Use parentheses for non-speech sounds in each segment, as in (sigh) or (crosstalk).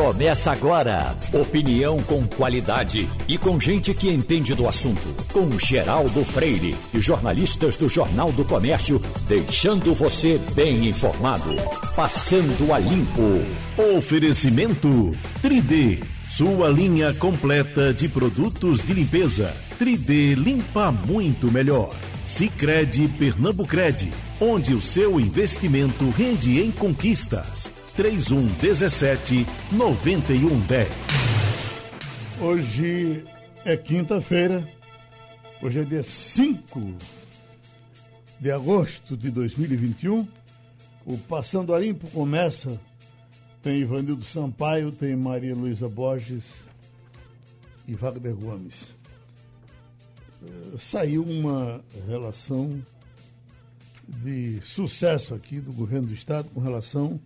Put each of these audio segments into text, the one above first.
Começa agora. Opinião com qualidade e com gente que entende do assunto. Com Geraldo Freire e jornalistas do Jornal do Comércio, deixando você bem informado. Passando a limpo. Oferecimento 3D. Sua linha completa de produtos de limpeza. 3D limpa muito melhor. Sicredi Pernambucred, onde o seu investimento rende em conquistas. 3117 9110. Hoje é quinta-feira, hoje é dia 5 de agosto de 2021. O Passando a Limpo começa. Tem Ivanildo Sampaio, tem Maria Luísa Borges e Wagner Gomes. Uh, saiu uma relação de sucesso aqui do governo do estado com relação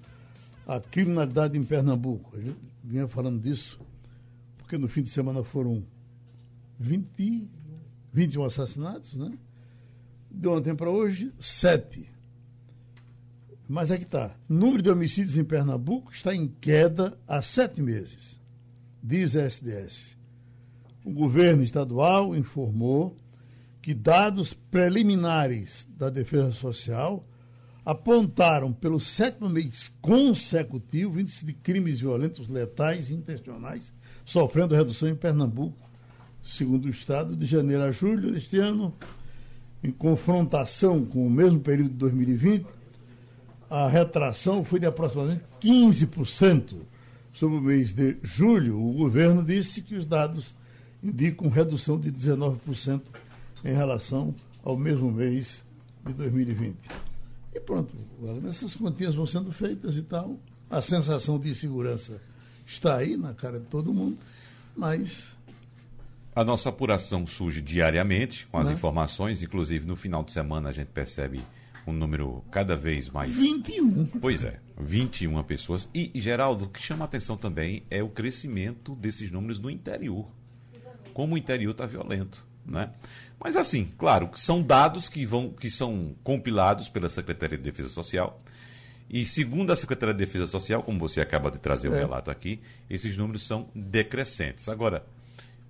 a criminalidade em Pernambuco. A gente vinha falando disso, porque no fim de semana foram 20, 21 assassinatos, né? De ontem para hoje, sete. Mas é que está. Número de homicídios em Pernambuco está em queda há sete meses, diz a SDS. O governo estadual informou que dados preliminares da Defesa Social apontaram pelo sétimo mês consecutivo índice de crimes violentos, letais e intencionais, sofrendo redução em Pernambuco, segundo o Estado, de janeiro a julho deste ano, em confrontação com o mesmo período de 2020, a retração foi de aproximadamente 15%. Sobre o mês de julho, o governo disse que os dados indicam redução de 19% em relação ao mesmo mês de 2020. E pronto, essas continhas vão sendo feitas e tal. A sensação de insegurança está aí na cara de todo mundo, mas. A nossa apuração surge diariamente com as né? informações, inclusive no final de semana a gente percebe um número cada vez mais. 21. Pois é, 21 pessoas. E, Geraldo, o que chama a atenção também é o crescimento desses números no interior. Como o interior está violento. Né? Mas assim, claro, são dados que vão que são compilados pela Secretaria de Defesa Social. E segundo a Secretaria de Defesa Social, como você acaba de trazer o é. relato aqui, esses números são decrescentes. Agora,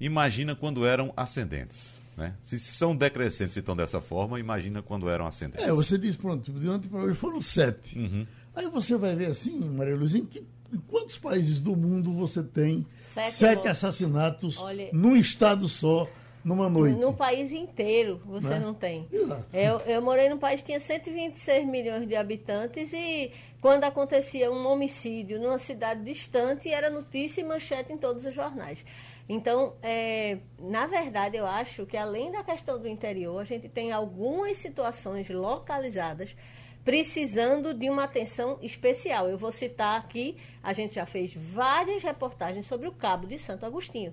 imagina quando eram ascendentes. Né? Se são decrescentes e estão dessa forma, imagina quando eram ascendentes. É, você diz, pronto, de ontem para hoje foram sete. Uhum. Aí você vai ver assim, Maria Luizinha, que em quantos países do mundo você tem sete, sete assassinatos Olha... num estado só numa noite. No país inteiro você né? não tem. Eu, eu morei num país que tinha 126 milhões de habitantes e quando acontecia um homicídio numa cidade distante, era notícia e manchete em todos os jornais. Então, é, na verdade, eu acho que além da questão do interior, a gente tem algumas situações localizadas precisando de uma atenção especial. Eu vou citar aqui, a gente já fez várias reportagens sobre o Cabo de Santo Agostinho.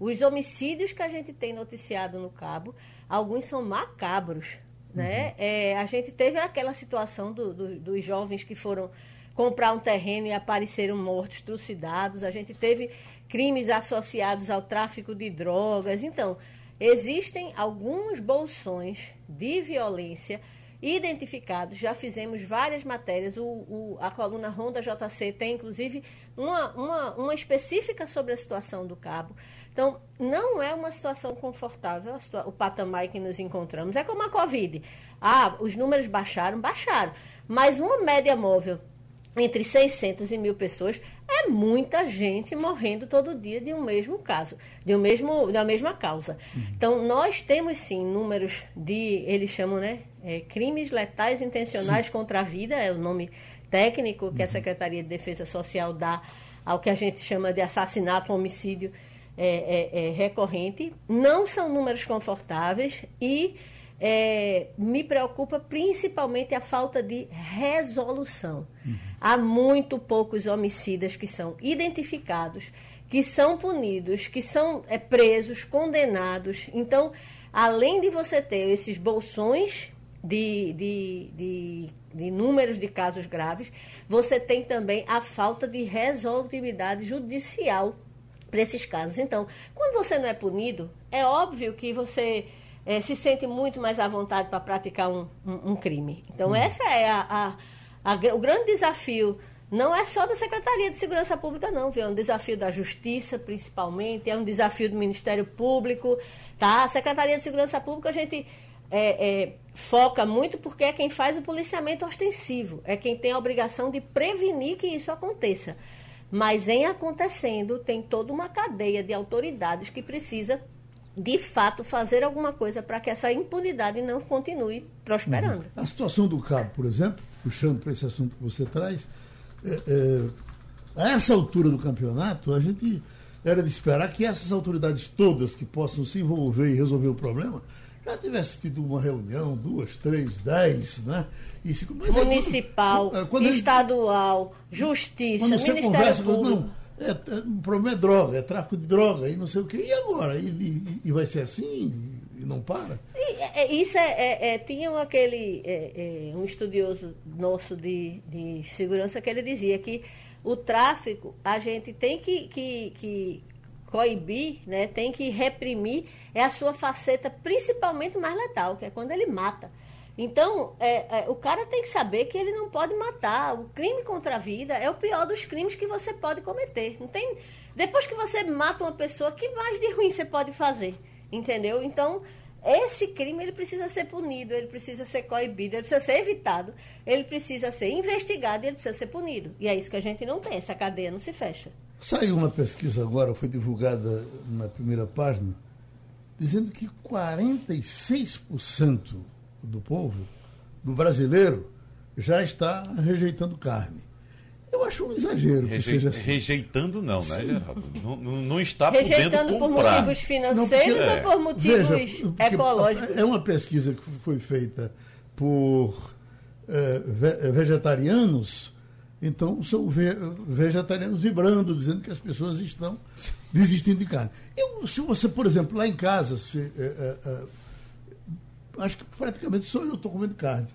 Os homicídios que a gente tem noticiado no Cabo, alguns são macabros. Né? Uhum. É, a gente teve aquela situação do, do, dos jovens que foram comprar um terreno e apareceram mortos, trucidados. A gente teve crimes associados ao tráfico de drogas. Então, existem alguns bolsões de violência identificados. Já fizemos várias matérias. O, o, a coluna Ronda JC tem, inclusive, uma, uma, uma específica sobre a situação do Cabo. Então, não é uma situação confortável o patamar que nos encontramos. É como a Covid. Ah, os números baixaram, baixaram. Mas uma média móvel entre 600 e mil pessoas é muita gente morrendo todo dia de um mesmo caso, de um mesmo, da mesma causa. Uhum. Então, nós temos sim números de, eles chamam, né, é, crimes letais intencionais sim. contra a vida, é o nome técnico que uhum. a Secretaria de Defesa Social dá ao que a gente chama de assassinato, homicídio é, é, é, recorrente, não são números confortáveis e é, me preocupa principalmente a falta de resolução. Uhum. Há muito poucos homicidas que são identificados, que são punidos, que são é, presos, condenados. Então, além de você ter esses bolsões de, de, de, de, números de casos graves, você tem também a falta de resolutividade judicial para esses casos. Então, quando você não é punido, é óbvio que você é, se sente muito mais à vontade para praticar um, um, um, crime. Então, hum. essa é a, a, a, o grande desafio não é só da Secretaria de Segurança Pública, não, viu? É um desafio da Justiça, principalmente, é um desafio do Ministério Público, tá? A Secretaria de Segurança Pública, a gente é, é, foca muito porque é quem faz o policiamento ostensivo, é quem tem a obrigação de prevenir que isso aconteça. Mas em acontecendo, tem toda uma cadeia de autoridades que precisa, de fato, fazer alguma coisa para que essa impunidade não continue prosperando. Uhum. A situação do cabo, por exemplo, puxando para esse assunto que você traz, é, é, a essa altura do campeonato, a gente era de esperar que essas autoridades todas que possam se envolver e resolver o problema já tivesse tido uma reunião, duas, três, dez, né? E Municipal, é, quando, estadual, justiça, Ministério conversa, Público. Não, é, é, o problema é droga, é tráfico de droga e não sei o quê. E agora? E, e, e vai ser assim? E não para? E, é, isso é, é, tinha aquele um estudioso nosso de, de segurança que ele dizia que o tráfico a gente tem que, que, que coibir, né, tem que reprimir, é a sua faceta principalmente mais letal, que é quando ele mata. Então, é, é, o cara tem que saber que ele não pode matar. O crime contra a vida é o pior dos crimes que você pode cometer. Não tem, depois que você mata uma pessoa, que mais de ruim você pode fazer? Entendeu? Então, esse crime ele precisa ser punido, ele precisa ser coibido, ele precisa ser evitado, ele precisa ser investigado e ele precisa ser punido. E é isso que a gente não tem, essa cadeia não se fecha. Saiu uma pesquisa agora, foi divulgada na primeira página, dizendo que 46% do povo, do brasileiro, já está rejeitando carne. Eu acho um exagero que seja assim. Rejeitando não, né, Geraldo? Não, não está Rejeitando por motivos financeiros não, porque, ou por motivos veja, ecológicos? É uma pesquisa que foi feita por é, vegetarianos então, são vegetarianos vibrando, dizendo que as pessoas estão desistindo de carne. Eu, se você, por exemplo, lá em casa, se, é, é, é, acho que praticamente só eu estou comendo carne.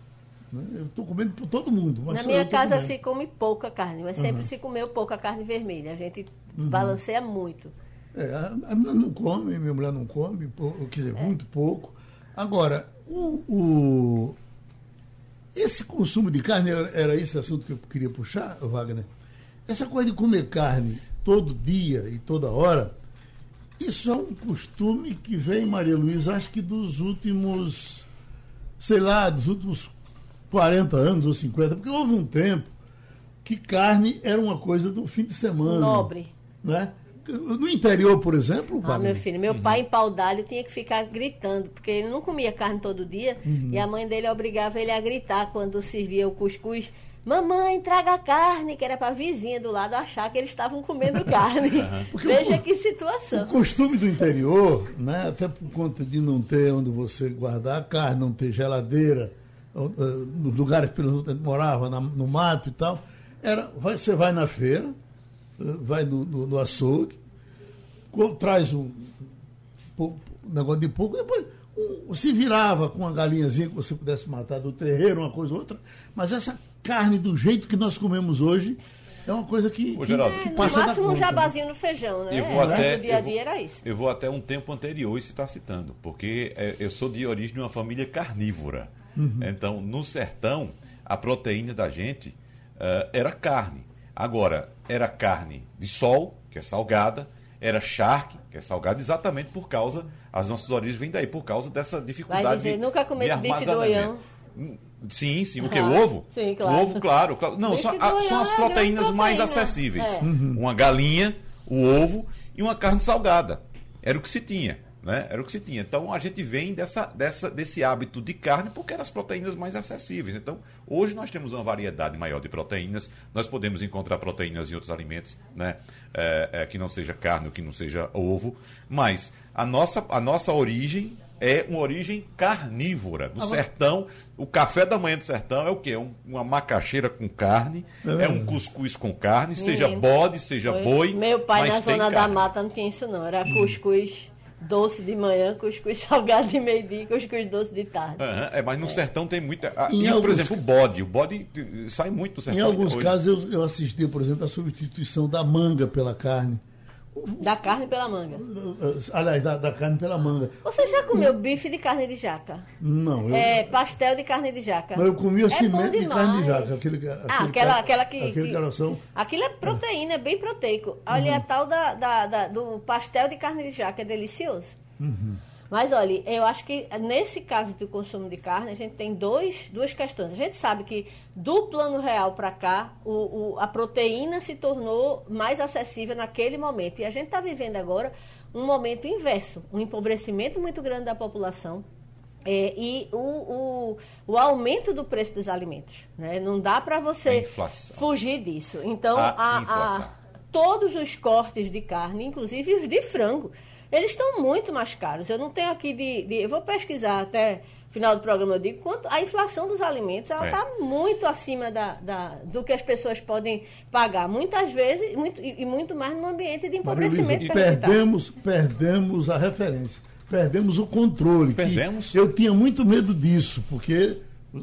Né? Eu estou comendo por todo mundo. Na minha casa comendo. se come pouca carne, mas sempre uhum. se comeu pouca carne vermelha. A gente uhum. balanceia muito. É, a, a minha não come, minha mulher não come, quer dizer, é. muito pouco. Agora, o, o esse consumo de carne, era esse assunto que eu queria puxar, Wagner. Essa coisa de comer carne todo dia e toda hora, isso é um costume que vem, Maria Luísa, acho que dos últimos, sei lá, dos últimos 40 anos ou 50, porque houve um tempo que carne era uma coisa do fim de semana. Nobre. Né? No interior, por exemplo? Ah, meu filho, meu uhum. pai em pau d'alho tinha que ficar gritando, porque ele não comia carne todo dia uhum. e a mãe dele obrigava ele a gritar quando servia o cuscuz. Mamãe, traga carne, que era para a vizinha do lado achar que eles estavam comendo (laughs) carne. Veja o, que situação. O costume do interior, né, até por conta de não ter onde você guardar a carne, não ter geladeira, nos lugares pelos onde morava, no mato e tal, era, você vai na feira, vai no, no, no açougue, traz um, um, negócio de pouco, depois um, se virava com uma galinhazinha que você pudesse matar do terreiro, uma coisa ou outra, mas essa carne do jeito que nós comemos hoje é uma coisa que, que, Geraldo, que passa no máximo um jabazinho no feijão, né? Eu vou até, dia a dia era isso. Eu vou até um tempo anterior e se está citando, porque é, eu sou de origem de uma família carnívora. Uhum. Então, no sertão, a proteína da gente uh, era carne. Agora, era carne de sol, que é salgada, era charque, que é salgada exatamente por causa, as nossas origens vêm daí, por causa dessa dificuldade Vai dizer, de nunca comi esse bife do oião. Sim, sim. O que? O ovo? Sim, claro. O ovo, claro. claro. Não, são, a, são as é proteínas mais acessíveis. É. Uhum. Uma galinha, o ovo e uma carne salgada. Era o que se tinha. Né? Era o que se tinha. Então a gente vem dessa, dessa, desse hábito de carne porque eram as proteínas mais acessíveis. Então, hoje nós temos uma variedade maior de proteínas, nós podemos encontrar proteínas em outros alimentos, né? É, é, que não seja carne, que não seja ovo, mas a nossa, a nossa origem é uma origem carnívora. Do sertão, o café da manhã do sertão é o quê? É um, uma macaxeira com carne, é, é um cuscuz com carne, Menino. seja bode, seja Foi. boi. Meu pai na zona carne. da mata não tinha isso não, era cuscuz doce de manhã, cuscuz (laughs) salgado de meio-dia, cuscuz doce de tarde. Uhum, é, mas no é. sertão tem muita. Ah, e, alguns... por exemplo, o bode. O bode sai muito do sertão. Em alguns casos eu, eu assisti, por exemplo, a substituição da manga pela carne. Da carne pela manga. Aliás, da, da, carne pela manga. Você já comeu bife de carne de jaca? Não. Eu... É, pastel de carne de jaca. Mas eu comia é cimento de carne de jaca. Aquele, aquele ah, aquela, aquela que. Aquele que, Aquilo é proteína, é bem proteico. Olha, uhum. a tal da, da, da, do pastel de carne de jaca é delicioso. Uhum. Mas olha, eu acho que nesse caso do consumo de carne, a gente tem dois, duas questões. A gente sabe que do plano real para cá, o, o, a proteína se tornou mais acessível naquele momento. E a gente está vivendo agora um momento inverso, um empobrecimento muito grande da população. É, e o, o, o, aumento do preço dos alimentos. Né? Não dá para você fugir disso. Então, a, a, a, todos os cortes de carne, inclusive os de frango, eles estão muito mais caros. Eu não tenho aqui de, de eu vou pesquisar até final do programa eu digo quanto a inflação dos alimentos ela está é. muito acima da, da, do que as pessoas podem pagar muitas vezes muito, e, e muito mais no ambiente de empobrecimento perdemos perdemos a referência perdemos o controle perdemos eu tinha muito medo disso porque eh,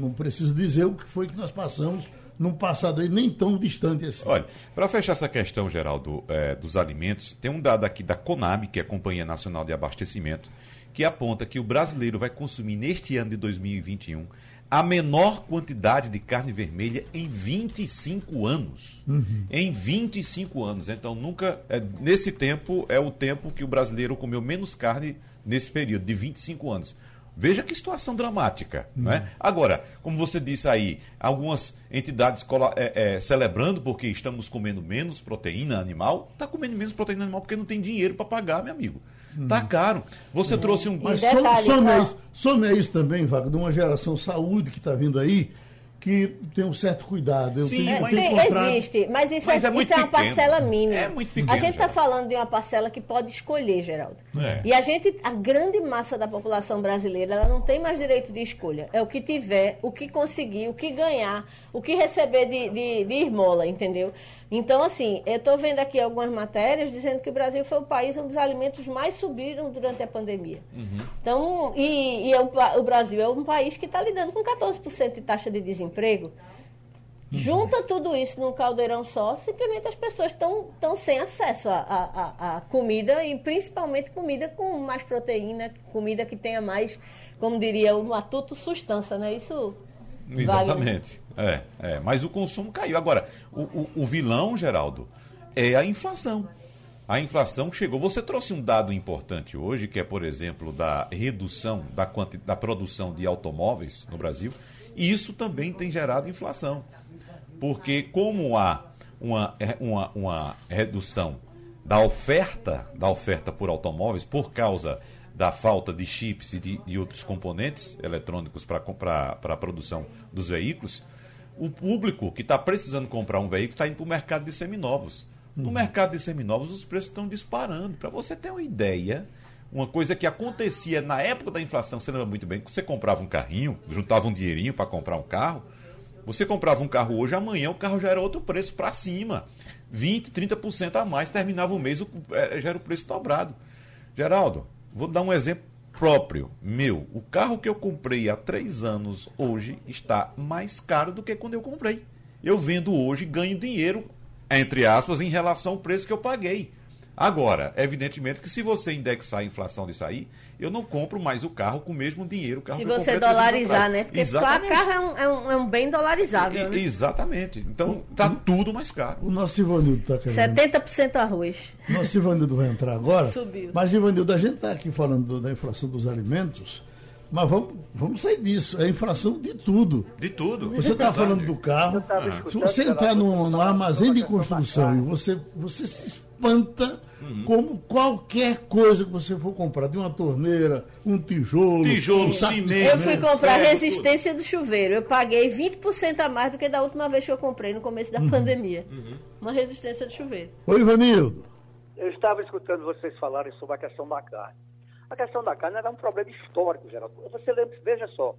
não preciso dizer o que foi que nós passamos num passado nem tão distante assim. Olha, para fechar essa questão, Geraldo, é, dos alimentos, tem um dado aqui da CONAB, que é a Companhia Nacional de Abastecimento, que aponta que o brasileiro vai consumir neste ano de 2021 a menor quantidade de carne vermelha em 25 anos. Uhum. Em 25 anos. Então, nunca. É, nesse tempo, é o tempo que o brasileiro comeu menos carne nesse período, de 25 anos. Veja que situação dramática. Uhum. Né? Agora, como você disse aí, algumas entidades é, é, celebrando porque estamos comendo menos proteína animal, está comendo menos proteína animal porque não tem dinheiro para pagar, meu amigo. Está caro. Você uhum. trouxe um. Mas detalhe, some, some, isso, some isso também, Wagner, de uma geração saúde que está vindo aí que tem um certo cuidado. Eu Sim, tenho, mas tenho existe, mas isso, mas é, é, isso é uma parcela mínima. É muito pequeno, a gente está falando de uma parcela que pode escolher, Geraldo. É. E a gente, a grande massa da população brasileira, ela não tem mais direito de escolha. É o que tiver, o que conseguir, o que ganhar, o que receber de, de, de esmola, entendeu? Então, assim, eu estou vendo aqui algumas matérias dizendo que o Brasil foi o país onde os alimentos mais subiram durante a pandemia. Uhum. Então, e, e é o, o, Brasil é um país que está lidando com 14% de taxa de desemprego. Uhum. Junta tudo isso num caldeirão só, simplesmente as pessoas estão sem acesso à comida e principalmente comida com mais proteína, comida que tenha mais, como diria o matuto, sustância, né? Isso Exatamente. É, é, mas o consumo caiu. Agora, o, o, o vilão, Geraldo, é a inflação. A inflação chegou. Você trouxe um dado importante hoje, que é, por exemplo, da redução da, quanti... da produção de automóveis no Brasil. E isso também tem gerado inflação. Porque como há uma, uma, uma redução da oferta, da oferta por automóveis, por causa da falta de chips e de, de outros componentes eletrônicos para a produção dos veículos, o público que está precisando comprar um veículo está indo para o mercado de seminovos. No uhum. mercado de seminovos, os preços estão disparando. Para você ter uma ideia, uma coisa que acontecia na época da inflação, você lembra muito bem, que você comprava um carrinho, juntava um dinheirinho para comprar um carro, você comprava um carro hoje, amanhã o carro já era outro preço para cima. 20, 30% a mais, terminava o mês, é, já era o preço dobrado. Geraldo, Vou dar um exemplo próprio, meu. O carro que eu comprei há três anos hoje está mais caro do que quando eu comprei. Eu vendo hoje ganho dinheiro, entre aspas, em relação ao preço que eu paguei. Agora, evidentemente que se você indexar a inflação disso aí, eu não compro mais o carro com o mesmo dinheiro. O carro se que você dolarizar, né? Porque Exatamente. carro é um, é, um, é um, bem dolarizável. E, né? Exatamente. Então está tudo mais caro. O nosso Ivanildo está querendo. 70% arroz. O nosso Ivanildo vai entrar agora. Subiu. Mas, Ivanildo, a gente está aqui falando da inflação dos alimentos. Mas vamos, vamos sair disso. É inflação de tudo. De tudo. Você está falando do carro. Se você entrar no, no armazém de construção e você, você se espanta uhum. como qualquer coisa que você for comprar, de uma torneira, um tijolo, tijolo, um cimento. Eu fui comprar a resistência do chuveiro. Eu paguei 20% a mais do que da última vez que eu comprei no começo da uhum. pandemia. Uhum. Uma resistência do chuveiro. Oi, Ivanildo. Eu estava escutando vocês falarem sobre a questão da carne. A questão da carne era um problema histórico, Geraldo. Você lembra, veja só,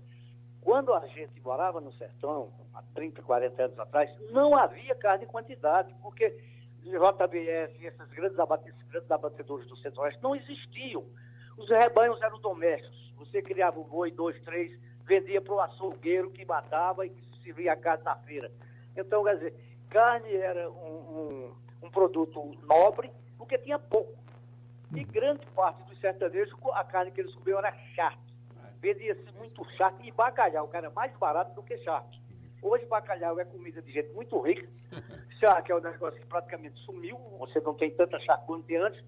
quando a gente morava no sertão, há 30, 40 anos atrás, não havia carne em quantidade, porque JBS e esses grandes, esses grandes abatedores do centro-oeste não existiam. Os rebanhos eram domésticos. Você criava um boi, dois, três, vendia para o açougueiro que matava e que servia a carne na feira. Então, quer dizer, carne era um, um, um produto nobre, porque tinha pouco. E grande parte dos sertanejos, a carne que eles comiam era charque. Vendia-se muito charque e bacalhau, que era mais barato do que charque. Hoje bacalhau é comida de gente muito rica. (laughs) Charque é um negócio que praticamente sumiu, você não tem tanta charque quanto antes.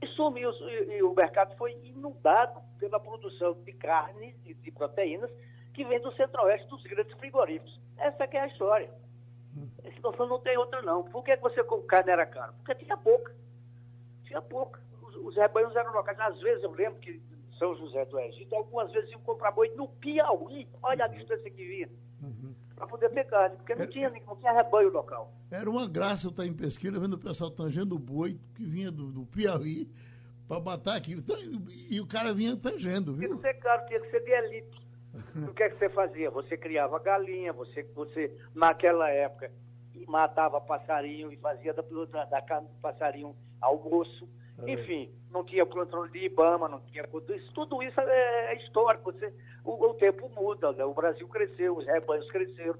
E sumiu, e, o mercado foi inundado pela produção de carne e de proteínas que vem do centro-oeste dos grandes frigoríficos. Essa é a história. Essa situação não tem outra, não. Por que você com carne era caro? Porque tinha pouca. Tinha pouca. Os, os rebanhos eram locais. Às vezes, eu lembro que São José do Egito, algumas vezes iam comprar boi no Piauí. Olha a distância que vinha. Uhum. Para poder ter carne, porque não, tinha, não tinha rebanho local. Era uma graça eu estar em pesquisa, vendo o pessoal tangendo o boi que vinha do, do Piauí para matar aqui. Então, e o cara vinha tangendo, viu? Tinha que ser caro, tinha que ser de elite. (laughs) o que é que você fazia? Você criava galinha, você, você naquela época matava passarinho e fazia da, da carne do passarinho almoço. Enfim, não tinha controle de Ibama, não tinha tudo isso. Tudo isso é, é histórico. Você, o, o, tempo muda, né? o Brasil cresceu, os rebanhos cresceram,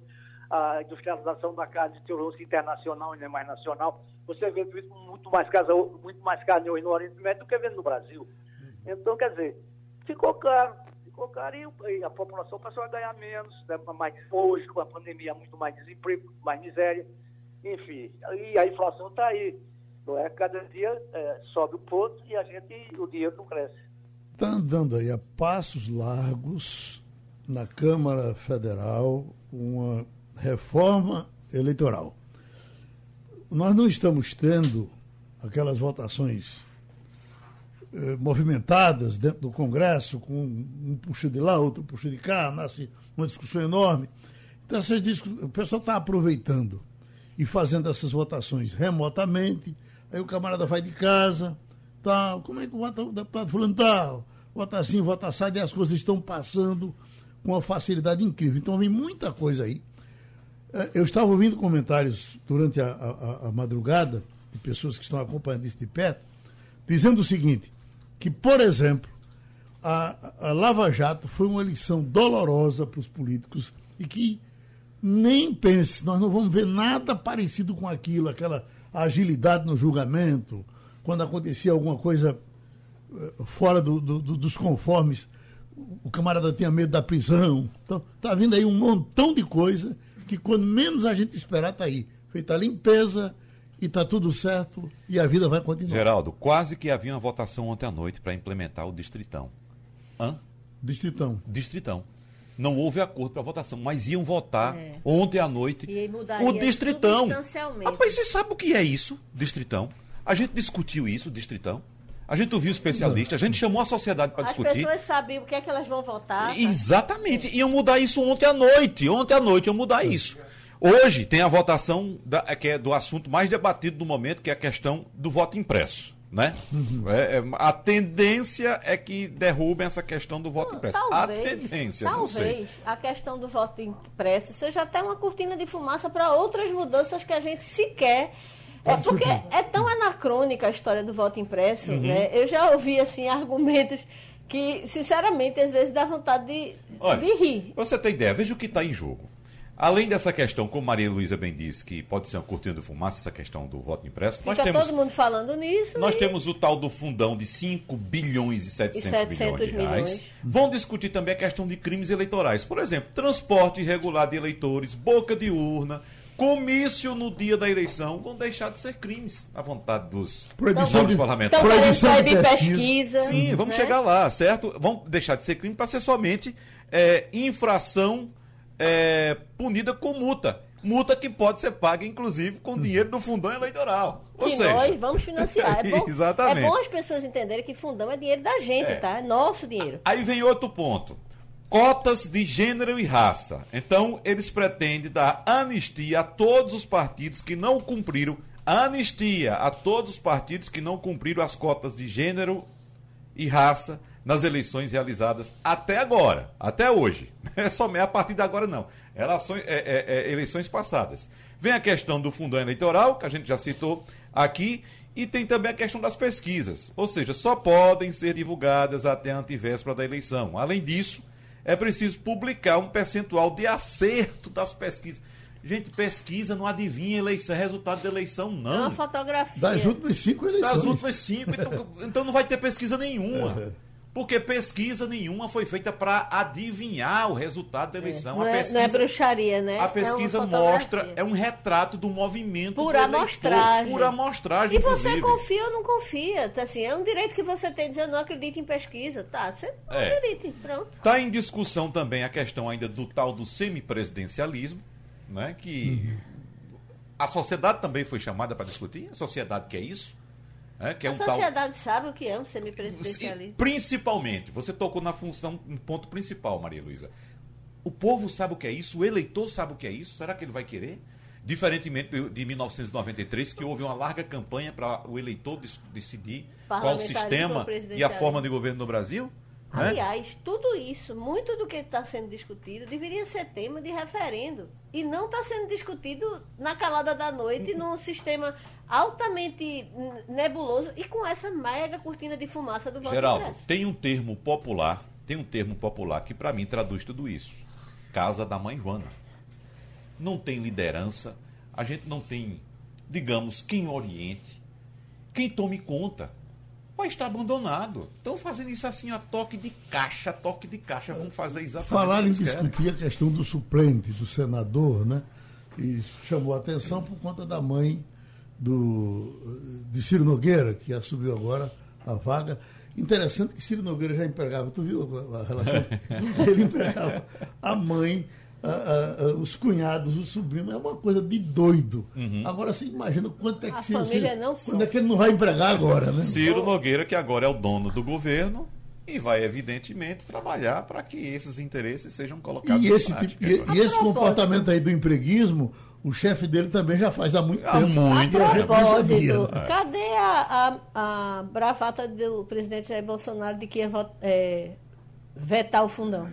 a industrialização da carne tornou-se internacional e não é mais nacional. Você vê muito mais, casa, muito mais carne hoje no Oriente Médio do que vendo no Brasil. Uhum. Então, quer dizer, ficou caro ficou caro e a população passou a ganhar menos, né, mais hoje, com a pandemia, muito mais desemprego, mais miséria, enfim. E a inflação está aí. Não é? Cada dia é, sobe o ponto e a gente, o dinheiro não cresce. Está andando aí a passos largos na Câmara Federal uma reforma eleitoral. Nós não estamos tendo aquelas votações eh, movimentadas dentro do Congresso, com um puxa de lá, outro puxa de cá, nasce uma discussão enorme. Então, essas discuss... o pessoal está aproveitando e fazendo essas votações remotamente. Aí o camarada vai de casa, tal, como é que vota o deputado fulano tal? Vota assim, vota assado, e as coisas estão passando com uma facilidade incrível. Então vem muita coisa aí. Eh, eu estava ouvindo comentários durante a, a, a madrugada de pessoas que estão acompanhando isso de perto, dizendo o seguinte: que, por exemplo, a, a Lava Jato foi uma lição dolorosa para os políticos e que nem pense, nós não vamos ver nada parecido com aquilo, aquela agilidade no julgamento, quando acontecia alguma coisa eh, fora do, do, do, dos conformes, o camarada tinha medo da prisão. Então, está vindo aí um montão de coisa que, quando menos a gente esperar, está aí. Feita a limpeza, e está tudo certo e a vida vai continuar. Geraldo, quase que havia uma votação ontem à noite para implementar o Distritão. Hã? Distritão. Distritão. Não houve acordo para votação, mas iam votar é. ontem à noite o Distritão. Rapaz, você sabe o que é isso, Distritão? A gente discutiu isso, Distritão. A gente ouviu especialistas, a gente chamou a sociedade para discutir. As pessoas sabiam o que é que elas vão votar. Tá? Exatamente. Iam mudar isso ontem à noite. Ontem à noite iam mudar isso. Hoje tem a votação da, é, que é do assunto mais debatido no momento, que é a questão do voto impresso. Né? Uhum. É, é, a tendência é que derrubem essa questão do voto impresso. Talvez, a tendência, talvez a questão do voto impresso seja até uma cortina de fumaça para outras mudanças que a gente sequer é porque é tão anacrônica a história do voto impresso, uhum. né? Eu já ouvi assim argumentos que, sinceramente, às vezes dá vontade de, Olha, de rir. Você tem ideia? Veja o que está em jogo. Além dessa questão, como Maria Luísa bem disse, que pode ser uma cortina de fumaça, essa questão do voto impresso. Fica nós temos, todo mundo falando nisso. Nós e... temos o tal do fundão de 5 bilhões e 700, e 700 milhões de reais. Milhões. Vão discutir também a questão de crimes eleitorais. Por exemplo, transporte irregular de eleitores, boca de urna, comício no dia da eleição vão deixar de ser crimes à vontade dos proibição de, parlamentares. Então, proibição de pesquisa. pesquisa. Sim, vamos né? chegar lá, certo? Vão deixar de ser crime para ser somente é, infração é, punida com multa. Multa que pode ser paga, inclusive, com dinheiro do fundão eleitoral. Ou que seja... nós vamos financiar. É (laughs) bom, Exatamente. É bom as pessoas entenderem que fundão é dinheiro da gente, é. tá? É nosso dinheiro. Aí vem outro ponto. Cotas de gênero e raça. Então, eles pretendem dar anistia a todos os partidos que não cumpriram anistia a todos os partidos que não cumpriram as cotas de gênero e raça nas eleições realizadas até agora, até hoje. (laughs) É só a partir de agora não. Relações, é, é, é, eleições passadas. Vem a questão do fundão eleitoral, que a gente já citou aqui, e tem também a questão das pesquisas. Ou seja, só podem ser divulgadas até a antivéspera da eleição. Além disso, é preciso publicar um percentual de acerto das pesquisas. Gente, pesquisa não adivinha eleição, resultado da eleição, não. É uma fotografia. Das últimas cinco eleições. Das últimas cinco. Então, (laughs) então não vai ter pesquisa nenhuma. É. Porque pesquisa nenhuma foi feita para adivinhar o resultado da é. eleição. É. Não, pesquisa, não, é, bruxaria, né? A pesquisa é mostra, é um retrato do movimento por do amostragem. por amostragem. E você confia ou não confia? Assim, é um direito que você tem de dizer, eu não acredito em pesquisa. Tá, você não é. acredita, pronto. Está em discussão também a questão ainda do tal do semipresidencialismo, né? que uhum. a sociedade também foi chamada para discutir. A sociedade quer isso. É, que é a um sociedade tal... sabe o que é um semipresidencialismo? Principalmente, você tocou na função, um ponto principal, Maria Luísa. O povo sabe o que é isso, o eleitor sabe o que é isso, será que ele vai querer? Diferentemente de 1993, que houve uma larga campanha para o eleitor decidir qual o sistema e a forma de governo no Brasil. Né? Aliás, tudo isso, muito do que está sendo discutido, deveria ser tema de referendo. E não está sendo discutido na calada da noite, num sistema altamente nebuloso e com essa mega cortina de fumaça do voto Geraldo, tem um termo popular, tem um termo popular que para mim traduz tudo isso. Casa da mãe Joana. Não tem liderança, a gente não tem, digamos, quem oriente, quem tome conta vai estar abandonado. Estão fazendo isso assim a toque de caixa, toque de caixa. Vamos fazer exatamente Falar em discutir a questão do suplente, do senador, né? E chamou a atenção por conta da mãe do, de Ciro Nogueira, que assumiu agora a vaga. Interessante que Ciro Nogueira já empregava, tu viu a relação? (laughs) Ele empregava a mãe a, a, os cunhados, os sobrinhos, é uma coisa de doido. Uhum. Agora você imagina quanto é que a Ciro, família não quando é que ele não vai empregar agora, né? Ciro Nogueira, que agora é o dono do governo, e vai, evidentemente, trabalhar para que esses interesses sejam colocados e esse, tipo, e, e, esse comportamento aí do empreguismo, o chefe dele também já faz há muito há tempo. Muito tempo. Cadê a, a, a, bravata do presidente Jair Bolsonaro de que ia é, vetar o fundão?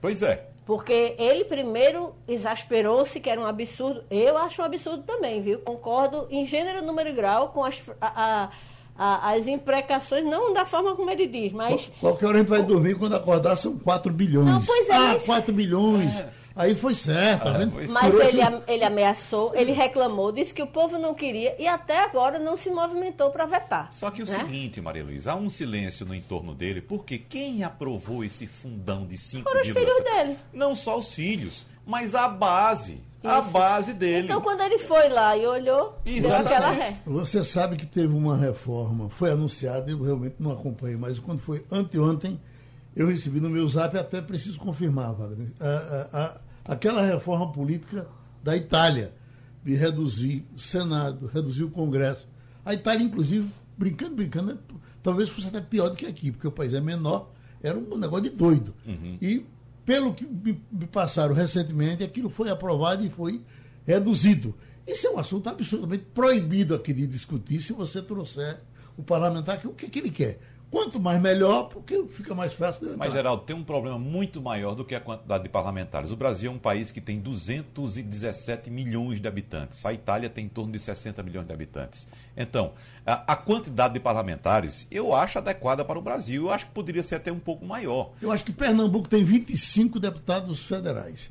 Pois é. Porque ele primeiro exasperou-se, que era um absurdo. Eu acho um absurdo também, viu? Concordo em gênero, número e grau com as, a, a, as imprecações, não da forma como ele diz, mas. Qualquer hora a gente vai dormir quando acordar são 4 bilhões. Não, pois é. Ah, mas... 4 bilhões. É. Aí foi certo, tá vendo? Mas ele, ele ameaçou, ele reclamou, disse que o povo não queria e até agora não se movimentou para vetar. Só que o né? seguinte, Maria Luísa, há um silêncio no entorno dele, porque quem aprovou esse fundão de 5 Foram os filhos dele. Não só os filhos, mas a base. Isso. A base dele. Então, quando ele foi lá e olhou, Exatamente. deu aquela ré. Você sabe que teve uma reforma, foi anunciada, eu realmente não acompanhei, mas quando foi anteontem, eu recebi no meu zap, até preciso confirmar, Wagner, a, a, a, aquela reforma política da Itália, de reduzir o Senado, reduzir o Congresso. A Itália, inclusive, brincando, brincando, talvez fosse até pior do que aqui, porque o país é menor, era um negócio de doido. Uhum. E, pelo que me, me passaram recentemente, aquilo foi aprovado e foi reduzido. Isso é um assunto absolutamente proibido aqui de discutir se você trouxer o parlamentar, que o que, que ele quer? Quanto mais melhor, porque fica mais fácil de entrar. Mas, Geraldo, tem um problema muito maior do que a quantidade de parlamentares. O Brasil é um país que tem 217 milhões de habitantes. A Itália tem em torno de 60 milhões de habitantes. Então, a, a quantidade de parlamentares eu acho adequada para o Brasil. Eu acho que poderia ser até um pouco maior. Eu acho que Pernambuco tem 25 deputados federais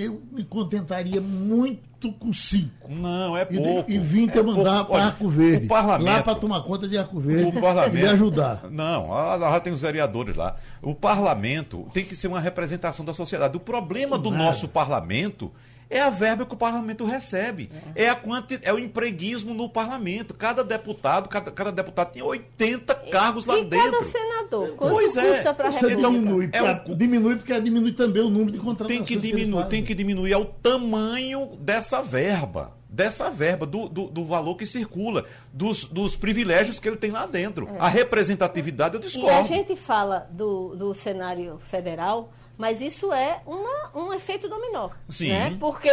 eu me contentaria muito com cinco. Não, é pouco. E, e 20 é eu mandar para Arco Verde. lá para tomar conta de Arco Verde (laughs) e me ajudar. Não, lá tem os vereadores lá. O parlamento tem que ser uma representação da sociedade. O problema do Nada. nosso parlamento é a verba que o parlamento recebe. É, a quanti... é o empreguismo no parlamento. Cada deputado, cada, cada deputado tem 80 cargos lá e dentro. cada senador. Quanto pois é. custa para Você diminui, é um... diminui porque diminui também o número de contratações. Tem que diminuir, que tem que diminuir ao tamanho dessa verba dessa verba, do, do, do, valor que circula, dos, dos privilégios que ele tem lá dentro. É. A representatividade eu discordo. E a gente fala do, do cenário federal, mas isso é uma, um efeito dominó. Sim. Né? Porque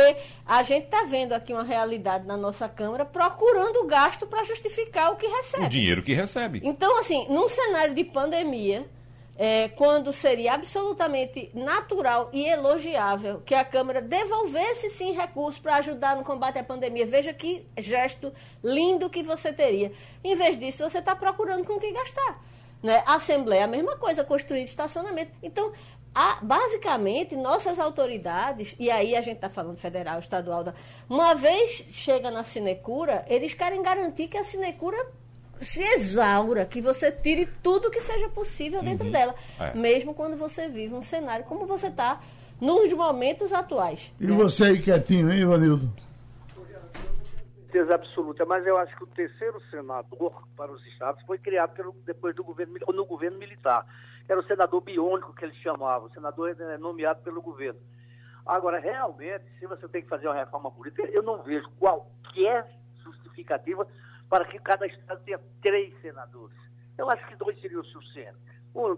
a gente está vendo aqui uma realidade na nossa Câmara procurando gasto para justificar o que recebe. O dinheiro que recebe. Então, assim, num cenário de pandemia, é, quando seria absolutamente natural e elogiável que a Câmara devolvesse sim recursos para ajudar no combate à pandemia. Veja que gesto lindo que você teria. Em vez disso, você está procurando com o que gastar. Né? A Assembleia, a mesma coisa, construir estacionamento. Então, a, basicamente, nossas autoridades, e aí a gente está falando federal, estadual, uma vez chega na sinecura, eles querem garantir que a sinecura se exaura, que você tire tudo que seja possível dentro uhum. dela, é. mesmo quando você vive um cenário como você está nos momentos atuais. E né? você aí quietinho, hein, Ivanildo? certeza absoluta, mas eu acho que o terceiro senador para os estados foi criado pelo, depois do governo no governo militar era o senador biônico que eles chamavam, o senador é nomeado pelo governo. Agora, realmente, se você tem que fazer uma reforma política, eu não vejo qualquer justificativa para que cada estado tenha três senadores. Eu acho que dois seriam suficientes. Um,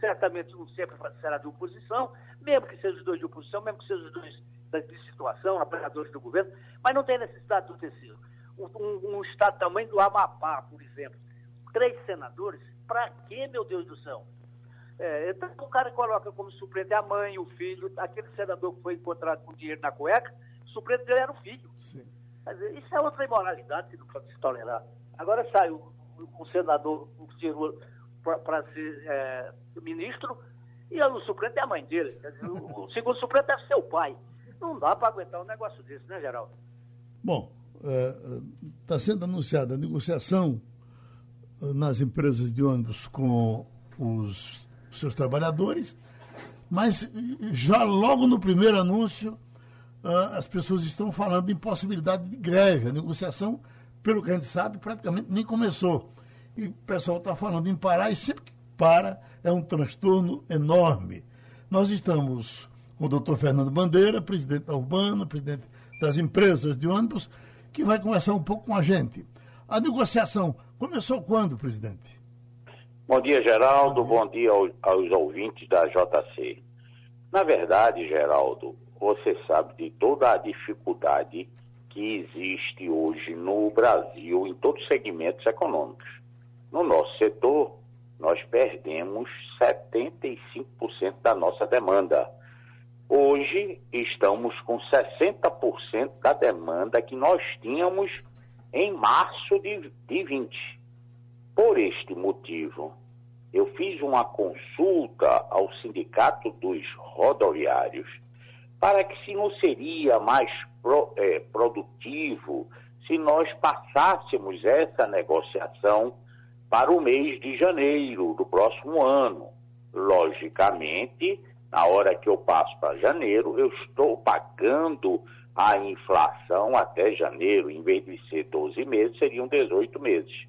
certamente um sempre será de oposição, mesmo que sejam os dois de oposição, mesmo que sejam os dois de situação, apoiadores do governo, mas não tem necessidade do terceiro. Um, um, estado tamanho do Amapá, por exemplo, três senadores, para quê, meu Deus do céu? É, então o cara coloca como suplente a mãe, o filho, aquele senador que foi encontrado com dinheiro na cueca, o suplente dele era o filho. Dizer, isso é outra imoralidade que não pode se tolerar. Agora sai o, o senador, tirou para ser é, ministro, e o suplente é a mãe dele. Dizer, o, o, segundo suplente deve ser o pai. Não dá para aguentar um negócio desse, né, Geraldo? Bom, está é, é sendo anunciada a negociação é, nas empresas de ônibus com os seus trabalhadores, mas já logo no primeiro anúncio uh, as pessoas estão falando em possibilidade de greve. A negociação, pelo que a gente sabe, praticamente nem começou. E o pessoal está falando em parar, e sempre que para é um transtorno enorme. Nós estamos com o doutor Fernando Bandeira, presidente da Urbana, presidente das empresas de ônibus, que vai conversar um pouco com a gente. A negociação começou quando, presidente? Bom dia, Geraldo. Bom dia aos, aos ouvintes da JC. Na verdade, Geraldo, você sabe de toda a dificuldade que existe hoje no Brasil em todos os segmentos econômicos. No nosso setor, nós perdemos 75% da nossa demanda. Hoje, estamos com 60% da demanda que nós tínhamos em março de, de 20. Por este motivo, eu fiz uma consulta ao Sindicato dos Rodoviários para que se não seria mais pro, é, produtivo se nós passássemos essa negociação para o mês de janeiro do próximo ano. Logicamente, na hora que eu passo para janeiro, eu estou pagando a inflação até janeiro, em vez de ser 12 meses, seriam 18 meses.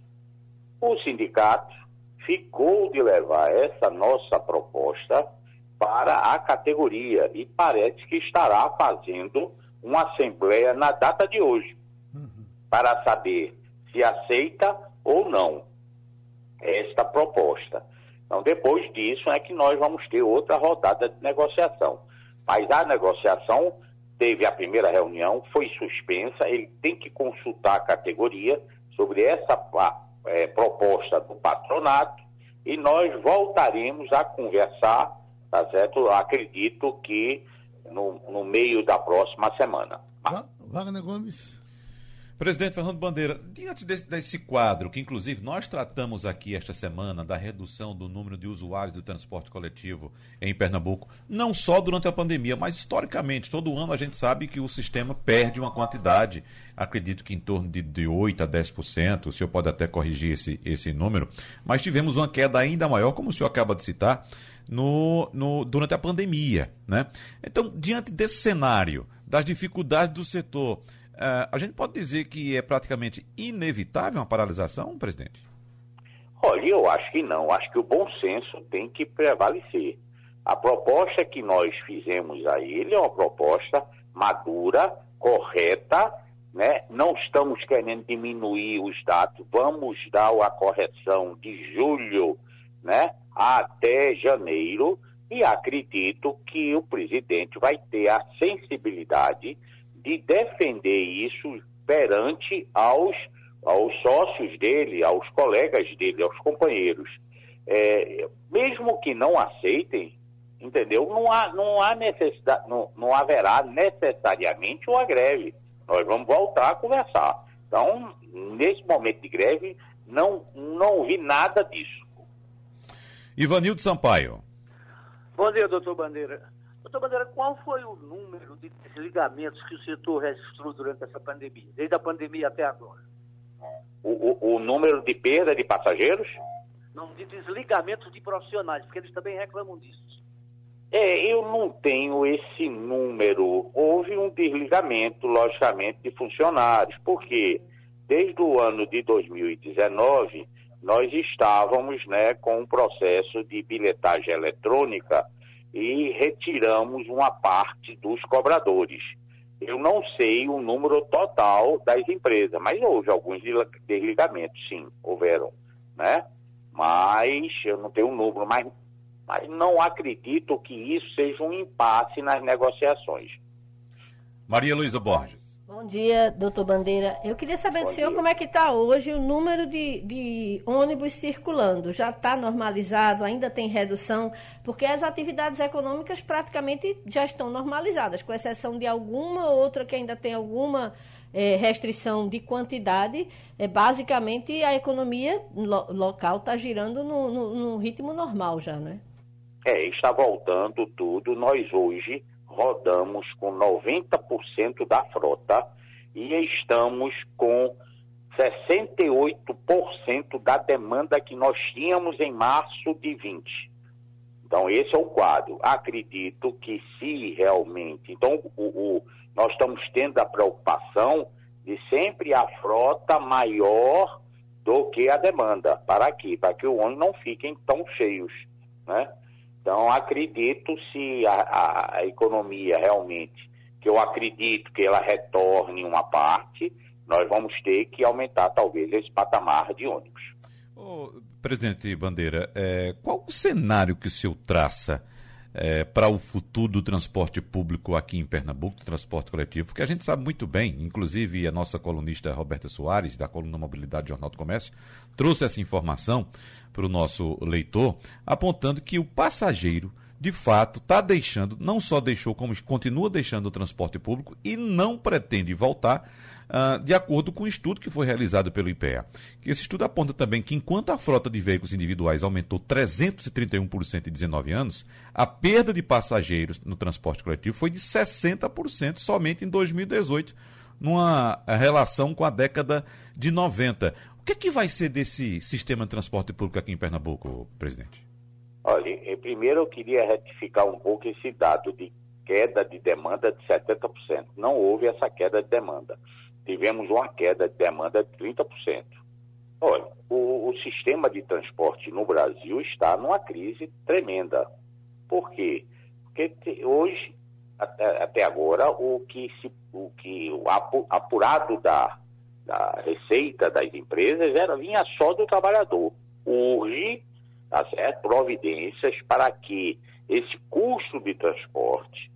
O sindicato ficou de levar essa nossa proposta para a categoria e parece que estará fazendo uma assembleia na data de hoje uhum. para saber se aceita ou não esta proposta. Então, depois disso é que nós vamos ter outra rodada de negociação. Mas a negociação teve a primeira reunião, foi suspensa, ele tem que consultar a categoria sobre essa é, proposta do patronato e nós voltaremos a conversar, tá certo? Acredito que no, no meio da próxima semana. Wagner Gomes. Presidente Fernando Bandeira, diante desse, desse, quadro, que inclusive nós tratamos aqui esta semana da redução do número de usuários do transporte coletivo em Pernambuco, não só durante a pandemia, mas historicamente, todo ano a gente sabe que o sistema perde uma quantidade, acredito que em torno de, de 8% a 10%, o senhor pode até corrigir esse, esse número, mas tivemos uma queda ainda maior, como o senhor acaba de citar, no, no, durante a pandemia. Né? Então, diante desse cenário, das dificuldades do setor, Uh, a gente pode dizer que é praticamente inevitável uma paralisação, presidente? Olha, eu acho que não. Acho que o bom senso tem que prevalecer. A proposta que nós fizemos a ele é uma proposta madura, correta, né? Não estamos querendo diminuir os dados, vamos dar a correção de julho, né, até janeiro, e acredito que o presidente vai ter a sensibilidade de defender isso perante aos, aos sócios dele, aos colegas dele, aos companheiros. É, mesmo que não aceitem, entendeu? Não há, não há necessidade, não, não haverá necessariamente uma greve. Nós vamos voltar a conversar. Então, nesse momento de greve, não, não vi nada disso. Ivanildo Sampaio. Bom dia, doutor Bandeira. Doutor Bandeira, qual foi o número de desligamentos que o setor registrou durante essa pandemia, desde a pandemia até agora? O, o, o número de perda de passageiros? Não, de desligamentos de profissionais, porque eles também reclamam disso. É, eu não tenho esse número. Houve um desligamento, logicamente, de funcionários, porque desde o ano de 2019 nós estávamos né, com um processo de bilhetagem eletrônica e retiramos uma parte dos cobradores. Eu não sei o número total das empresas, mas houve alguns desligamentos, sim, houveram, né? Mas eu não tenho um número, mas mas não acredito que isso seja um impasse nas negociações. Maria Luísa Borges. Bom dia, doutor Bandeira. Eu queria saber Bom do senhor dia. como é que está hoje o número de, de ônibus circulando. Já está normalizado? Ainda tem redução? Porque as atividades econômicas praticamente já estão normalizadas, com exceção de alguma outra que ainda tem alguma é, restrição de quantidade. É, basicamente, a economia lo, local está girando no, no, no ritmo normal já, né? É, está voltando tudo. Nós hoje rodamos com 90% da frota e estamos com 68% da demanda que nós tínhamos em março de 20. Então, esse é o quadro. Acredito que se realmente. Então, o, o, nós estamos tendo a preocupação de sempre a frota maior do que a demanda. Para quê? Para que o ônibus não fiquem tão cheios. Né? Então, acredito se a, a, economia realmente, que eu acredito que ela retorne uma parte, nós vamos ter que aumentar talvez esse patamar de ônibus. Ô, presidente Bandeira, é, qual o cenário que o senhor traça é, para o futuro do transporte público aqui em Pernambuco, do transporte coletivo, porque a gente sabe muito bem, inclusive a nossa colunista Roberta Soares, da coluna Mobilidade Jornal do Comércio, trouxe essa informação para o nosso leitor, apontando que o passageiro de fato, está deixando, não só deixou, como continua deixando o transporte público e não pretende voltar, uh, de acordo com o um estudo que foi realizado pelo IPEA. Esse estudo aponta também que, enquanto a frota de veículos individuais aumentou 331% em 19 anos, a perda de passageiros no transporte coletivo foi de 60% somente em 2018, numa relação com a década de 90. O que, é que vai ser desse sistema de transporte público aqui em Pernambuco, presidente? Olha, primeiro eu queria retificar um pouco esse dado de queda de demanda de 70%. Não houve essa queda de demanda. Tivemos uma queda de demanda de 30%. Olha, o, o sistema de transporte no Brasil está numa crise tremenda. Por quê? Porque te, hoje, até, até, agora, o que, se, o que o apurado da, da receita das empresas era vinha só do trabalhador. Hoje tá certo? providências para que esse custo de transporte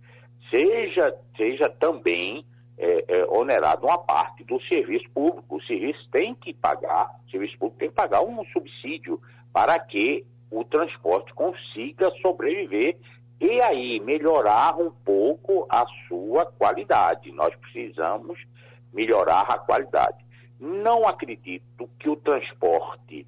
seja, seja também é, é, onerado uma parte do serviço público. O serviço tem que pagar, o serviço público tem que pagar um subsídio para que o transporte consiga sobreviver e aí melhorar um pouco a sua qualidade. Nós precisamos melhorar a qualidade. Não acredito que o transporte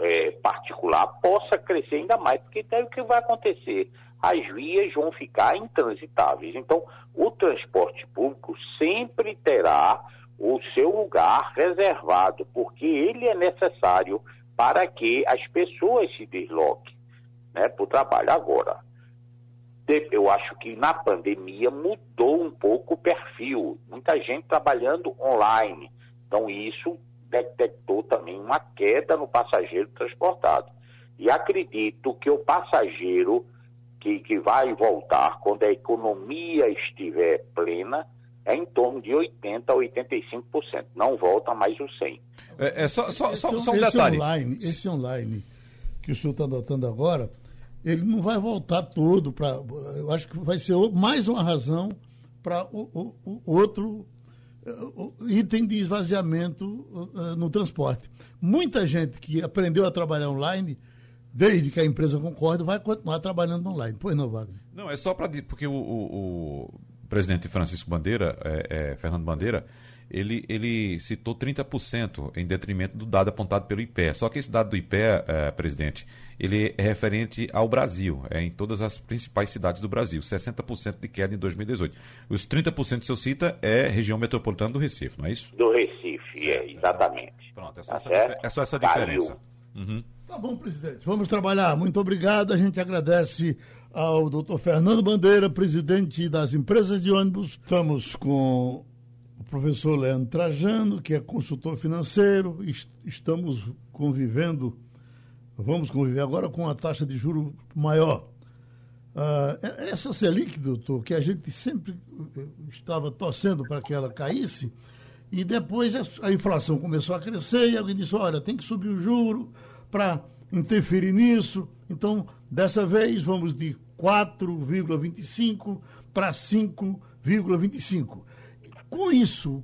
é, particular possa crescer ainda mais, porque então, o que vai acontecer? As vias vão ficar intransitáveis. Então, o transporte público sempre terá o seu lugar reservado, porque ele é necessário para que as pessoas se desloquem né, para o trabalho. Agora, eu acho que na pandemia mudou um pouco o perfil. Muita gente trabalhando online. Então, isso detectou também uma queda no passageiro transportado. E acredito que o passageiro que, que vai voltar quando a economia estiver plena é em torno de 80% a 85%. Não volta mais o 100%. É, é só, só, só, só um esse detalhe. Online, esse online que o senhor está adotando agora, ele não vai voltar todo para. Eu acho que vai ser mais uma razão para o, o, o outro item de esvaziamento uh, no transporte. Muita gente que aprendeu a trabalhar online, desde que a empresa concorda, vai continuar trabalhando online. Pois não, Wagner? Não, é só para. Porque o, o, o, presidente Francisco Bandeira, é, é, Fernando Bandeira, ele, ele citou 30% em detrimento do dado apontado pelo IPE. Só que esse dado do IPE, é, presidente, ele é referente ao Brasil, é em todas as principais cidades do Brasil, 60% de queda em 2018. Os 30% que o senhor cita é região metropolitana do Recife, não é isso? Do Recife, é, exatamente. Pronto, é só, tá essa, é só essa diferença. Uhum. Tá bom, presidente. Vamos trabalhar. Muito obrigado. A gente agradece ao doutor Fernando Bandeira, presidente das empresas de ônibus. Estamos com o professor Leandro Trajano, que é consultor financeiro. Estamos convivendo Vamos conviver agora com a taxa de juro maior. Uh, essa Selic, doutor, que a gente sempre eh, estava torcendo para que ela caísse, e depois a inflação começou a crescer e alguém disse, olha, tem que subir o juro para interferir nisso. Então, dessa vez, vamos de 4,25 para 5,25. Com isso,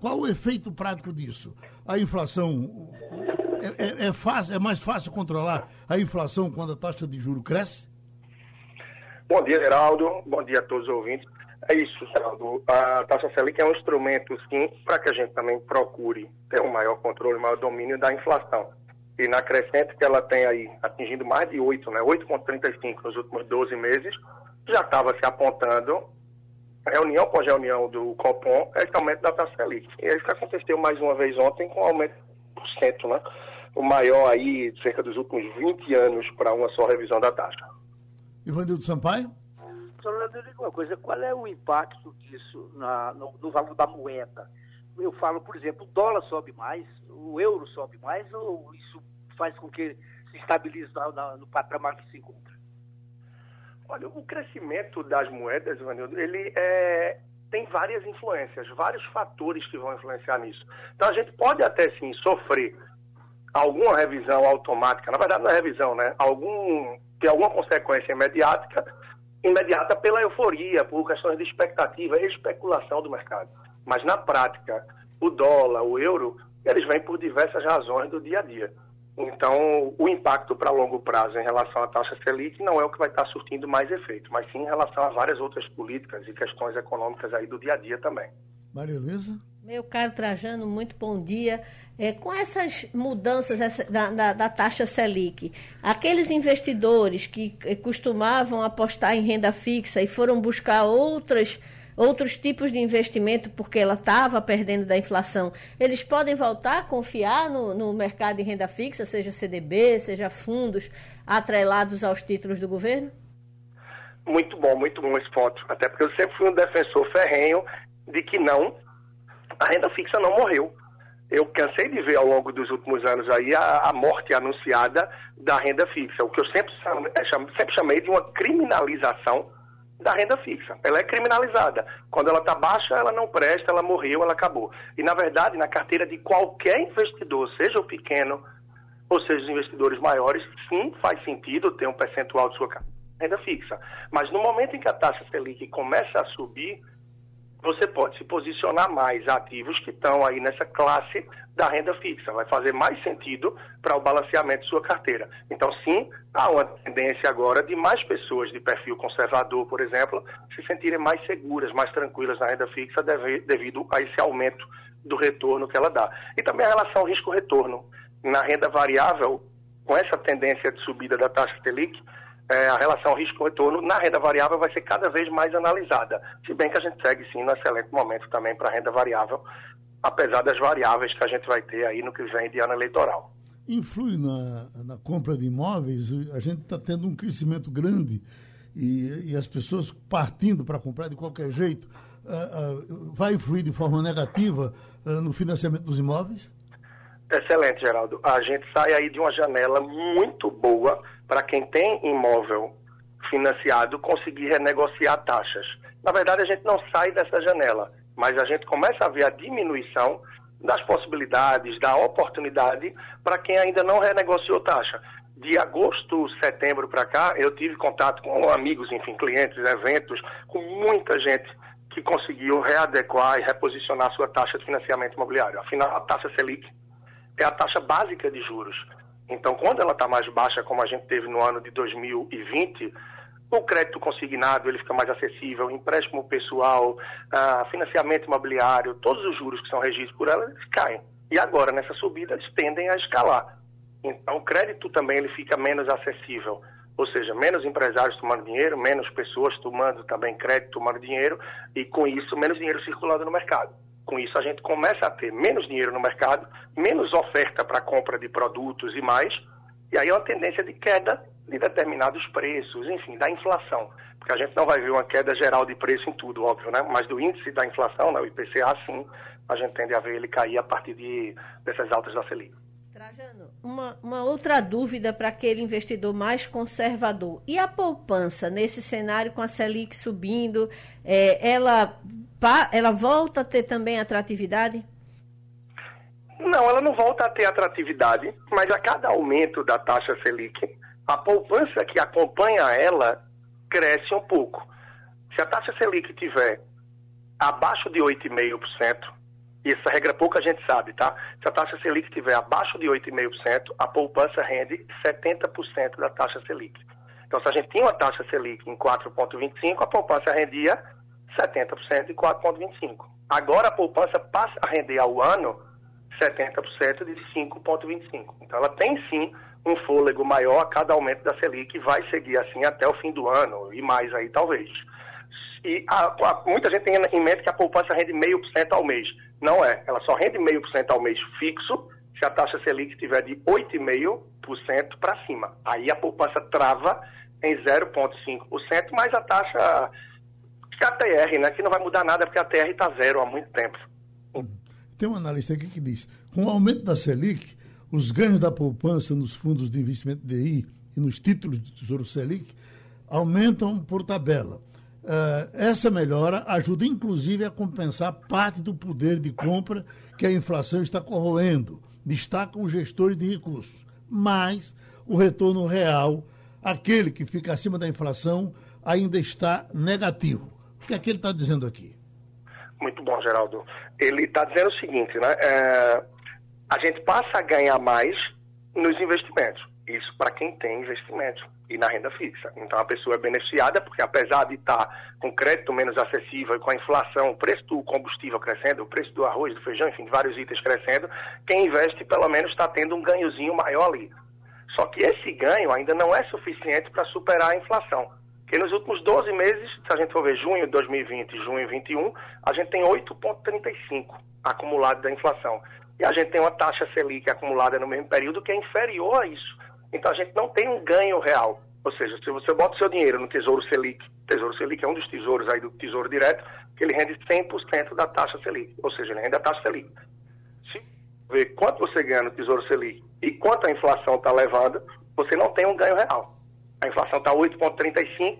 qual o efeito prático disso? A inflação é, é, é, fácil, é mais fácil controlar a inflação quando a taxa de juro cresce? Bom dia, Geraldo. Bom dia a todos os ouvintes. É isso, Geraldo. A taxa Selic é um instrumento, sim, para que a gente também procure ter um maior controle, um maior domínio da inflação. E na crescente que ela tem aí, atingindo mais de 8, né? 8,35 nos últimos 12 meses, já estava se apontando, reunião após reunião do Copom, esse aumento da taxa Selic. E isso aconteceu mais uma vez ontem com o aumento de 100%, né? o maior aí, cerca dos últimos 20 anos, para uma só revisão da taxa. Ivanildo Sampaio? Só me diga uma coisa, qual é o impacto disso na, no, no, valor da moeda? Eu falo, por exemplo, o dólar sobe mais, o euro sobe mais, ou isso faz com que se estabilize no patamar que se encontra? Olha, o crescimento das moedas, Ivanildo, ele é, tem várias influências, vários fatores que vão influenciar nisso. Então a gente pode até sim sofrer alguma revisão automática, na verdade não é revisão, né? Algum, tem alguma consequência imediata, imediata pela euforia, por questões de expectativa e especulação do mercado. Mas na prática, o dólar, o euro, eles vêm por diversas razões do dia a dia. Então, o impacto para longo prazo em relação à taxa Selic não é o que vai estar surtindo mais efeito, mas sim em relação a várias outras políticas e questões econômicas aí do dia a dia também. Maria Luísa? Meu caro Trajano, muito bom dia. É, com essas mudanças essa, da, da, da, taxa Selic, aqueles investidores que eh, costumavam apostar em renda fixa e foram buscar outras, outros tipos de investimento porque ela estava perdendo da inflação, eles podem voltar a confiar no, no mercado de renda fixa, seja CDB, seja fundos atrelados aos títulos do governo? Muito bom, muito bom esse ponto. Até porque eu sempre fui um defensor ferrenho de que não a renda fixa não morreu. Eu cansei de ver ao longo dos últimos anos aí a, a morte anunciada da renda fixa, o que eu sempre, é, sempre chamei de uma criminalização da renda fixa. Ela é criminalizada. Quando ela está baixa, ela não presta, ela morreu, ela acabou. E, na verdade, na carteira de qualquer investidor, seja o pequeno ou seja os investidores maiores, sim, faz sentido ter um percentual de sua renda fixa. Mas no momento em que a taxa Selic começa a subir, você pode se posicionar mais ativos que estão aí nessa classe da renda fixa. Vai fazer mais sentido para o balanceamento de sua carteira. Então, sim, há uma tendência agora de mais pessoas de perfil conservador, por exemplo, se sentirem mais seguras, mais tranquilas na renda fixa devido a esse aumento do retorno que ela dá. E também a relação risco-retorno. Na renda variável, com essa tendência de subida da taxa Selic, é, a relação risco-retorno na renda variável vai ser cada vez mais analisada. Se bem que a gente segue sim no excelente momento também para a renda variável, apesar das variáveis que a gente vai ter aí no que vem de ano eleitoral. Influi na, na compra de imóveis, a gente está tendo um crescimento grande e, e as pessoas partindo para comprar de qualquer jeito. Uh, uh, vai influir de forma negativa uh, no financiamento dos imóveis? Excelente, Geraldo. A gente sai aí de uma janela muito boa para quem tem imóvel financiado conseguir renegociar taxas. Na verdade, a gente não sai dessa janela, mas a gente começa a ver a diminuição das possibilidades, da oportunidade para quem ainda não renegociou taxa. De agosto, setembro para cá, eu tive contato com amigos, enfim, clientes, eventos, com muita gente que conseguiu readequar e reposicionar sua taxa de financiamento imobiliário. Afinal, a taxa Selic é a taxa básica de juros. Então, quando ela está mais baixa, como a gente teve no ano de 2020, O crédito consignado ele fica mais acessível, empréstimo pessoal, ah, financiamento imobiliário, todos os juros que são regidos por ela, eles caem. E agora, nessa subida, eles tendem a escalar. Então, o crédito também ele fica menos acessível. Ou seja, menos empresários tomando dinheiro, menos pessoas tomando também crédito, tomando dinheiro, e com isso, menos dinheiro circulando no mercado. Com isso, a gente começa a ter menos dinheiro no mercado, menos oferta para compra de produtos e mais, e aí é uma tendência de queda de determinados preços, enfim, da inflação. Porque a gente não vai ver uma queda geral de preço em tudo, óbvio, né? Mas do índice da inflação, né, o IPCA, sim, a gente tende a ver ele cair a partir de, dessas altas da Selic. Trajano, uma, uma outra dúvida para aquele investidor mais conservador. E a poupança nesse cenário com a Selic subindo, é, ela, ela volta a ter também atratividade? Não, ela não volta a ter atratividade, mas a cada aumento da taxa Selic, a poupança que acompanha ela cresce um pouco. Se a taxa Selic tiver abaixo de 8,5%, e essa regra pouca gente sabe, tá? Se a taxa Selic estiver abaixo de 8,5%, a poupança rende 70% da taxa Selic. Então, se a gente tinha uma taxa Selic em 4,25%, a poupança rendia 70% de 4,25%. Agora a poupança passa a render ao ano 70% de 5,25%. Então, ela tem sim um fôlego maior a cada aumento da Selic vai seguir assim até o fim do ano e mais aí talvez. E a, a, muita gente tem em mente que a poupança rende meio por cento ao mês. Não é. Ela só rende meio por cento ao mês fixo se a taxa Selic estiver de 8,5% para cima. Aí a poupança trava em 0,5%, mas a taxa que a TR, né, que não vai mudar nada porque a TR está zero há muito tempo. Tem um analista aqui que diz, com o aumento da Selic, os ganhos da poupança nos fundos de investimento DI e nos títulos do Tesouro Selic aumentam por tabela. Uh, essa melhora ajuda inclusive a compensar parte do poder de compra que a inflação está corroendo, destacam os gestores de recursos. Mas o retorno real, aquele que fica acima da inflação, ainda está negativo. O que é que ele está dizendo aqui? Muito bom, Geraldo. Ele está dizendo o seguinte, né? É, a gente passa a ganhar mais nos investimentos. Isso para quem tem investimento e na renda fixa. Então a pessoa é beneficiada porque apesar de estar tá com crédito menos acessível e com a inflação, o preço do combustível crescendo, o preço do arroz, do feijão, enfim, de vários itens crescendo, quem investe pelo menos está tendo um ganhozinho maior ali. Só que esse ganho ainda não é suficiente para superar a inflação. Porque nos últimos 12 meses, se a gente for ver junho de 2020 e junho de 2021, a gente tem 8,35 acumulado da inflação. E a gente tem uma taxa Selic acumulada no mesmo período que é inferior a isso. Então a gente não tem um ganho real. Ou seja, se você bota o seu dinheiro no Tesouro Selic, Tesouro Selic é um dos tesouros aí do Tesouro Direto, que ele rende 100% da taxa Selic. Ou seja, ele rende a taxa Selic. Se ver quanto você ganha no Tesouro Selic e quanto a inflação está levando, você não tem um ganho real. A inflação está 8,35%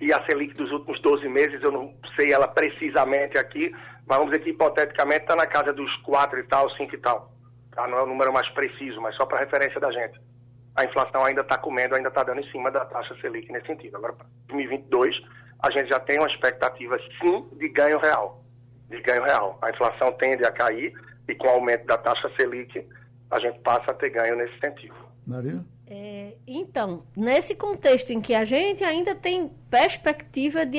e a Selic dos últimos 12 meses, eu não sei ela precisamente aqui, mas vamos dizer que hipoteticamente está na casa dos 4 e tal, 5 e tal. Tá? Não é o número mais preciso, mas só para referência da gente a inflação ainda está comendo, ainda está dando em cima da taxa Selic nesse sentido. Agora, para 2022, a gente já tem uma expectativa, sim, de ganho real. De ganho real. A inflação tende a cair e com o aumento da taxa Selic, a gente passa a ter ganho nesse sentido. Maria? É, então, nesse contexto em que a gente ainda tem perspectiva de,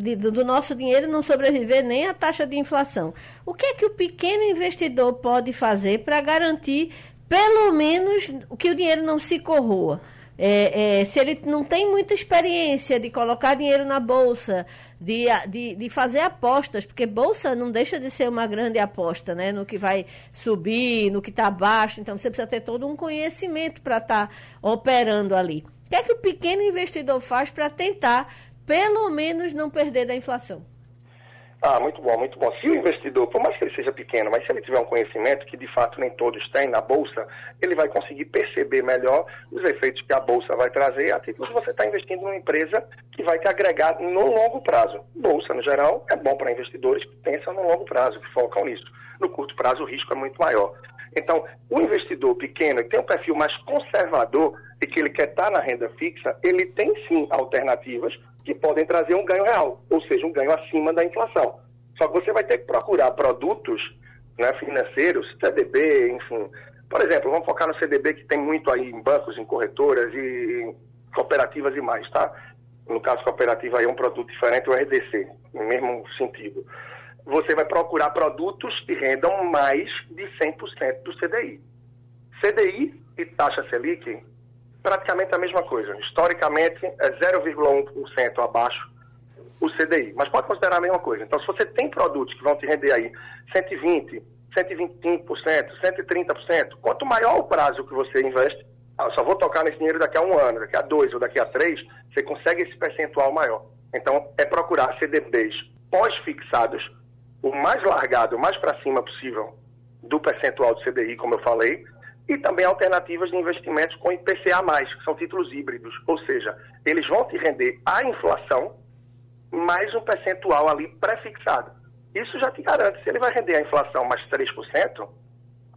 de, do nosso dinheiro não sobreviver nem à taxa de inflação, o que é que o pequeno investidor pode fazer para garantir pelo menos que o dinheiro não se corroa. É, é, se ele não tem muita experiência de colocar dinheiro na bolsa, de, de, de, fazer apostas, porque bolsa não deixa de ser uma grande aposta, né? No que vai subir, no que está abaixo. Então você precisa ter todo um conhecimento para estar tá operando ali. O que é que o pequeno investidor faz para tentar, pelo menos, não perder da inflação? Ah, muito bom, muito bom. Se o investidor, por mais que ele seja pequeno, mas se ele tiver um conhecimento, que de fato nem todos têm na Bolsa, ele vai conseguir perceber melhor os efeitos que a Bolsa vai trazer a título você estar tá investindo numa empresa que vai te agregar no longo prazo. Bolsa, no geral, é bom para investidores que pensam no longo prazo, que focam nisso. No curto prazo, o risco é muito maior. Então, o investidor pequeno que tem um perfil mais conservador e que ele quer estar tá na renda fixa, ele tem sim alternativas que podem trazer um ganho real, ou seja, um ganho acima da inflação. Só que você vai ter que procurar produtos né, financeiros, CDB, enfim. Por exemplo, vamos focar no CDB que tem muito aí em bancos, em corretoras e cooperativas e mais, tá? no caso cooperativa aí é um produto diferente, o RDC, no mesmo sentido, você vai procurar produtos que rendam mais de 100% do CDI. CDI e taxa Selic, praticamente a mesma coisa. Historicamente, é 0,1% abaixo o CDI, mas pode considerar a mesma coisa. Então, se você tem produtos que vão te render aí 120%, 125%, 130%, quanto maior o prazo que você investe, ah, só vou tocar nesse dinheiro daqui a um ano, daqui a dois ou daqui a três, você consegue esse percentual maior. Então, é procurar CDBs pós-fixados, o mais largado, o mais para cima possível do percentual do CDI, como eu falei, e também alternativas de investimentos com IPCA+, que são títulos híbridos, ou seja, eles vão te render a inflação mais um percentual ali pré-fixado. Isso já te garante, se ele vai render a inflação mais 3%,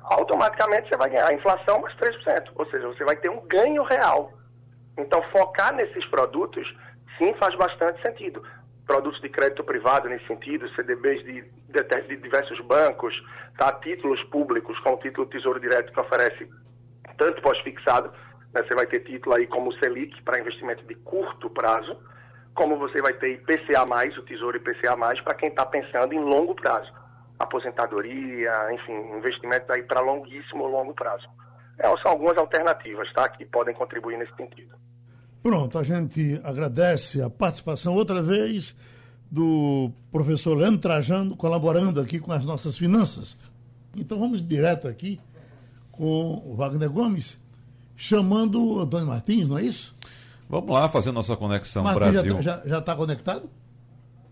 automaticamente você vai ganhar a inflação mais 3%, ou seja, você vai ter um ganho real. Então, focar nesses produtos, sim, faz bastante sentido. Produtos de crédito privado nesse sentido, CDBs de, de, de diversos bancos, tá? títulos públicos, como o título Tesouro Direto, que oferece tanto pós-fixado, né? você vai ter título aí como o Selic, para investimento de curto prazo, como você vai ter IPCA+, o Tesouro IPCA+, para quem está pensando em longo prazo. Aposentadoria, enfim, investimentos aí para longuíssimo longo prazo. É, são algumas alternativas tá, que podem contribuir nesse sentido. Pronto, a gente agradece a participação outra vez do professor Leandro Trajano, colaborando aqui com as nossas finanças. Então vamos direto aqui com o Wagner Gomes, chamando o Antônio Martins, não é isso? Vamos lá fazer nossa conexão Martins Brasil. Já está conectado?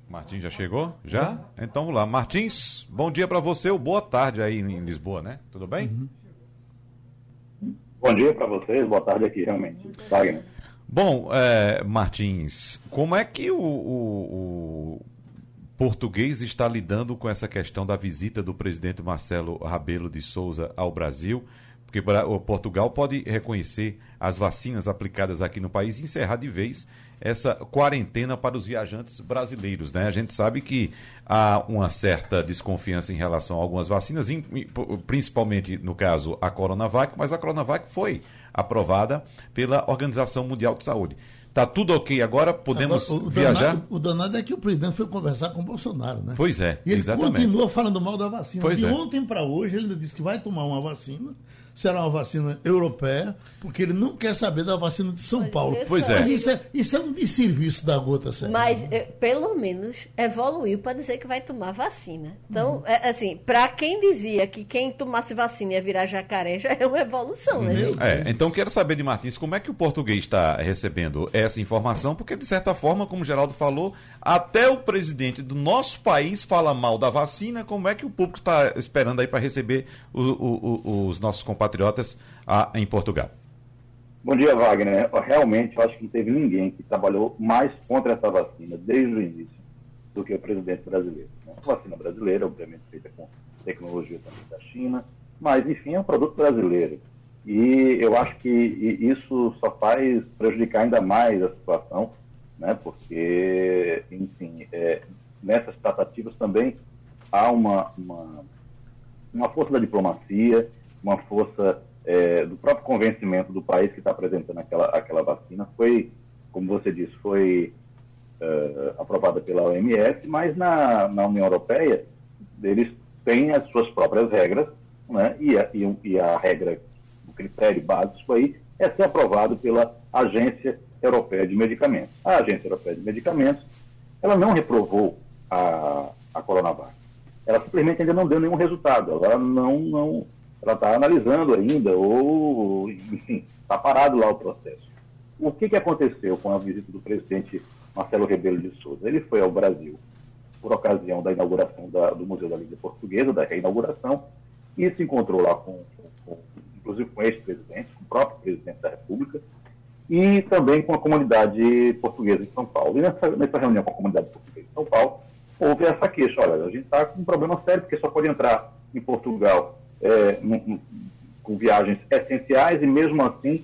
Martins já chegou? Já? Então vamos lá. Martins, bom dia para você, ou boa tarde aí em Lisboa, né? Tudo bem? Uhum. Bom dia para vocês, boa tarde aqui, realmente. Wagner. Bom, é, Martins, como é que o, o, o, português está lidando com essa questão da visita do presidente Marcelo Rabelo de Souza ao Brasil? Porque Portugal pode reconhecer as vacinas aplicadas aqui no país e encerrar de vez essa quarentena para os viajantes brasileiros. Né? A gente sabe que há uma certa desconfiança em relação a algumas vacinas, principalmente no caso a Coronavac, mas a Coronavac foi aprovada pela Organização Mundial de Saúde. Está tudo ok agora? Podemos agora, o viajar? Danado, o danado é que o presidente foi conversar com o Bolsonaro, né? Pois é, e ele exatamente. continua falando mal da vacina. Pois de é. ontem para hoje ele disse que vai tomar uma vacina será uma vacina europeia, porque ele não quer saber da vacina de São Paulo. Pois é. Mas isso é, isso é um desserviço da gota certa. Mas, eh, pelo menos, evoluiu para dizer que vai tomar vacina. Então, uhum. é, assim, para quem dizia que quem tomasse vacina ia virar jacaré, já é uma evolução, né, gente? É, então quero saber de Martins, como é que o português está recebendo essa informação? Porque, de certa forma, como o Geraldo falou, até o presidente do nosso país fala mal da vacina, como é que o público está esperando aí para receber o, o, o, os nossos compatriotas a, em Portugal? Bom dia, Wagner. Realmente, eu acho que não teve ninguém que trabalhou mais contra essa vacina desde o início do que o presidente brasileiro. Né? A vacina brasileira, obviamente, feita com tecnologia também da China, mas, enfim, é um produto brasileiro. E eu acho que isso só faz prejudicar ainda mais a situação, né? porque, enfim, é, nessas tratativas também há uma, uma, uma força da diplomacia, uma força é, do próprio convencimento do país que está apresentando aquela, aquela vacina. Foi, como você disse, foi uh, aprovada pela OMS, mas na, na União Europeia eles têm as suas próprias regras, né? e, a, e, e a regra, o critério básico aí é ser aprovado pela Agência Europeia de Medicamentos. A Agência Europeia de Medicamentos, ela não reprovou a, a Coronavac. Ela simplesmente ainda não deu nenhum resultado. Ela não, não, ela está analisando ainda, ou, enfim, está parado lá o processo. O que, que aconteceu com a visita do presidente Marcelo Rebelo de Souza? Ele foi ao Brasil por ocasião da inauguração da, do Museu da Língua Portuguesa, da reinauguração, e se encontrou lá com, com, com inclusive com ex-presidentes, com o próprio presidente da República, e também com a comunidade portuguesa em São Paulo. E nessa, nessa reunião com a comunidade portuguesa em São Paulo, houve essa queixa, olha, a gente está com um problema sério, porque só pode entrar em Portugal é, com viagens essenciais e mesmo assim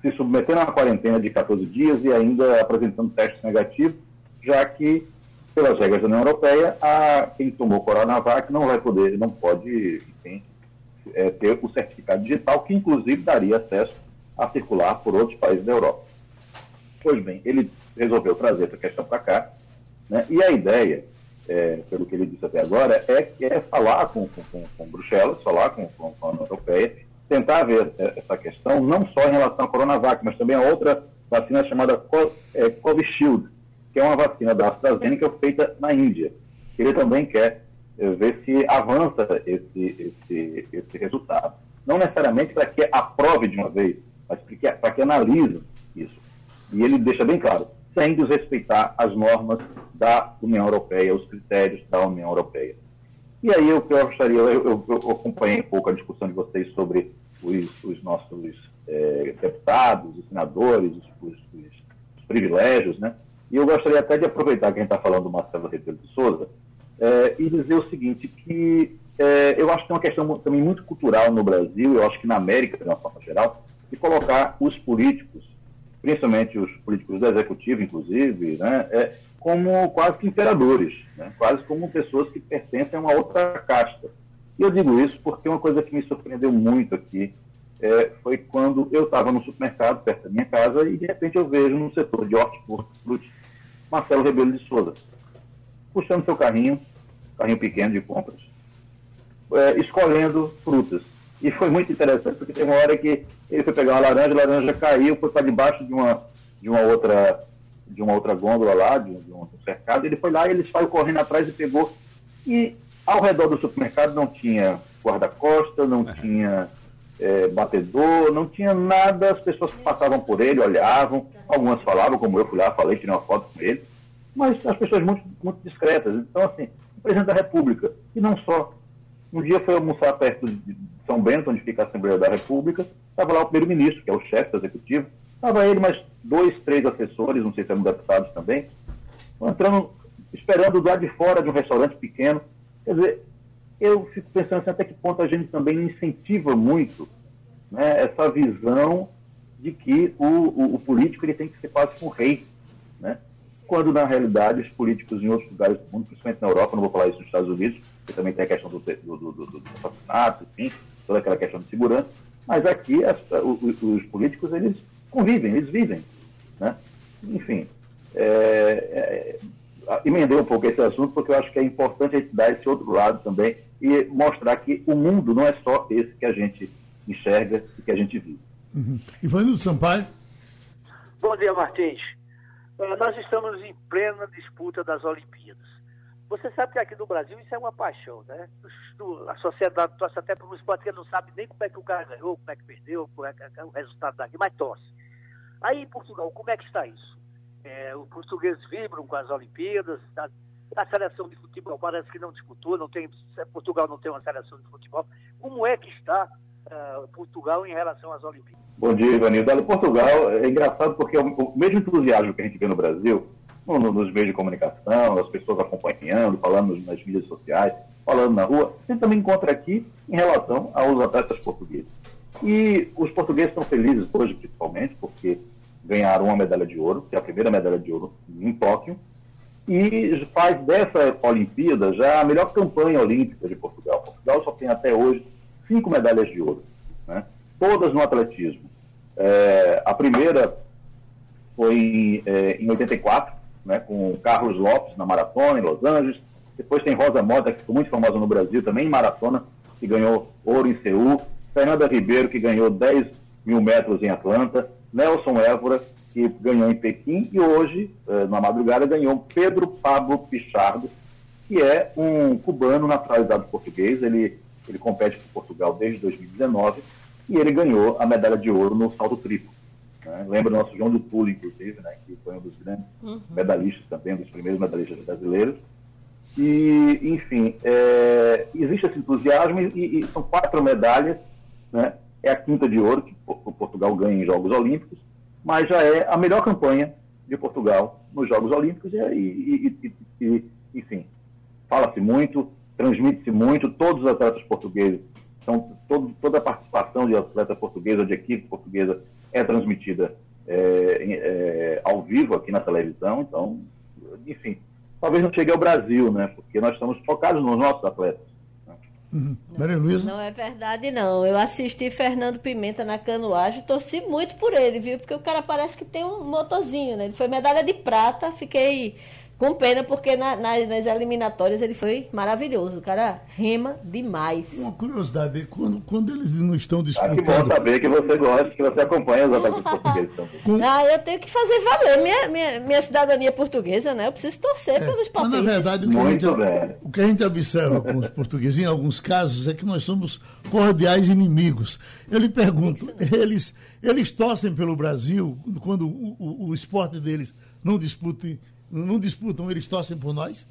se submetendo uma quarentena de 14 dias e ainda apresentando testes negativos, já que, pelas regras da União Europeia, a, quem tomou Coronavac não vai poder, não pode, enfim, é, ter o certificado digital, que inclusive daria acesso a circular por outros países da Europa. Pois bem, ele resolveu trazer essa questão para cá. Né? E a ideia, é, pelo que ele disse até agora, é, é falar com, com, com Bruxelas, falar com, com, a União Europeia, tentar ver é, essa questão, não só em relação à Coronavac, mas também a outra vacina chamada é, Covishield, que é uma vacina da AstraZeneca feita na Índia. Ele também quer é, ver se avança esse, esse, esse resultado. Não necessariamente para que aprove de uma vez, mas para que, para que analise isso. E ele deixa bem claro, sem desrespeitar as normas da União Europeia, os critérios da União Europeia. E aí o que eu gostaria, eu, eu, eu, acompanhei um pouco a discussão de vocês sobre os, os nossos é, deputados, os senadores, os, os, os, privilégios, né? E eu gostaria até de aproveitar que a gente está falando do Marcelo Rebelo de Souza é, e dizer o seguinte, que é, eu acho que tem uma questão também muito cultural no Brasil, eu acho que na América, de uma forma geral, de colocar os políticos, principalmente os políticos do executivo, inclusive, né, é, como quase que imperadores, né, quase como pessoas que pertencem a uma outra casta. E eu digo isso porque uma coisa que me surpreendeu muito aqui é, foi quando eu estava no supermercado perto da minha casa e de repente eu vejo no setor de hortifruti Marcelo Rebelo de Souza puxando seu carrinho, carrinho pequeno de compras, é, escolhendo frutas. E foi muito interessante, porque tem uma hora que ele foi pegar uma laranja, a laranja caiu, foi para debaixo de uma, de uma outra de uma outra gôndola lá, de, de um cercado, ele foi lá e ele saiu correndo atrás e pegou. E ao redor do supermercado não tinha guarda-costa, não é. tinha é, batedor, não tinha nada, as pessoas que passavam por ele, olhavam, algumas falavam, como eu fui lá, falei, tirei uma foto com ele, mas as pessoas muito, muito discretas. Então, assim, o presidente da República, e não só, um dia foi almoçar perto de São Bento, onde fica a Assembleia da República, estava lá o primeiro-ministro, que é o chefe do executivo, estava ele mais dois, três assessores, não sei se eram deputados também, entrando, esperando do lado de fora de um restaurante pequeno. Quer dizer, eu fico pensando assim, até que ponto a gente também incentiva muito né, essa visão de que o, o, o, político ele tem que ser quase um rei, né? quando na realidade os políticos em outros lugares do mundo, principalmente na Europa, não vou falar isso nos Estados Unidos, também tem a questão do, do, do, do, do assassinato, enfim, toda aquela questão de segurança, mas aqui as, os, os, políticos eles convivem, eles vivem. Né? Enfim, é, é, emendei um pouco esse assunto porque eu acho que é importante a gente dar esse outro lado também e mostrar que o mundo não é só esse que a gente enxerga e que a gente vive. Uhum. Ivanildo Sampaio. Bom dia, Martins. Uh, nós estamos em plena disputa das Olimpíadas. Você sabe que aqui no Brasil isso é uma paixão, né? A sociedade torce até para um esporte que não sabe nem como é que o cara ganhou, como é que perdeu, como é que é o resultado daqui, mas torce. Aí em Portugal, como é que está isso? É, os portugueses vibram com as Olimpíadas, a, a, seleção de futebol parece que não disputou, não tem, Portugal não tem uma seleção de futebol. Como é que está uh, Portugal em relação às Olimpíadas? Bom dia, Ivanildo. Portugal é engraçado porque é o mesmo entusiasmo que a gente vê no Brasil, no, nos meios de comunicação, as pessoas acompanhando, falando nas mídias sociais, falando na rua, gente também encontra aqui em relação aos atletas portugueses. E os portugueses estão felizes hoje, principalmente, porque ganharam uma medalha de ouro, que é a primeira medalha de ouro em Tóquio, e faz dessa Olimpíada já a melhor campanha olímpica de Portugal. Portugal só tem até hoje cinco medalhas de ouro, né? todas no atletismo. É, a primeira foi em, é, em 84, né, com Carlos Lopes na maratona em Los Angeles. Depois tem Rosa Mota, que ficou muito famosa no Brasil, também em maratona, que ganhou ouro em Seul. Fernanda Ribeiro, que ganhou 10 mil metros em Atlanta. Nelson Évora, que ganhou em Pequim. E hoje, eh, na madrugada, ganhou Pedro Pablo Pichardo, que é um cubano naturalizado português. Ele, ele compete por Portugal desde 2019 e ele ganhou a medalha de ouro no salto triplo. Né? Lembra do nosso João do Pulo, inclusive, né? que foi um dos grandes uhum. medalhistas também, um dos primeiros medalhistas brasileiros. E, enfim, é, existe esse entusiasmo e, e, são quatro medalhas, né? é a quinta de ouro que o Portugal ganha em Jogos Olímpicos, mas já é a melhor campanha de Portugal nos Jogos Olímpicos e, e, e enfim, fala-se muito, transmite-se muito, todos os atletas portugueses, são, todo, toda a participação de atleta portuguesa, de equipe portuguesa é transmitida é, é, ao vivo aqui na televisão, então, enfim, talvez não chegue ao Brasil, né? Porque nós estamos focados nos nossos atletas. Né? Uhum. Maria Luísa? Não é verdade, não. Eu assisti Fernando Pimenta na canoagem e torci muito por ele, viu? Porque o cara parece que tem um motorzinho, né? Ele foi medalha de prata, fiquei com pena, porque na, na, nas eliminatórias ele foi maravilhoso. O cara rema demais. Uma curiosidade, quando, quando eles não estão disputando... Ah, que bom saber que você gosta, que você acompanha os ataques (laughs) portugueses também. Ah, eu tenho que fazer valer minha, minha, minha cidadania portuguesa, né? Eu preciso torcer é, pelos. Mas, na verdade, o que, gente, o que a gente observa com os portugueses, em alguns casos, é que nós somos cordiais inimigos. Eu lhe pergunto, eles, eles torcem pelo Brasil quando o, o, o esporte deles não disputa não disputam, eles torcem por nós?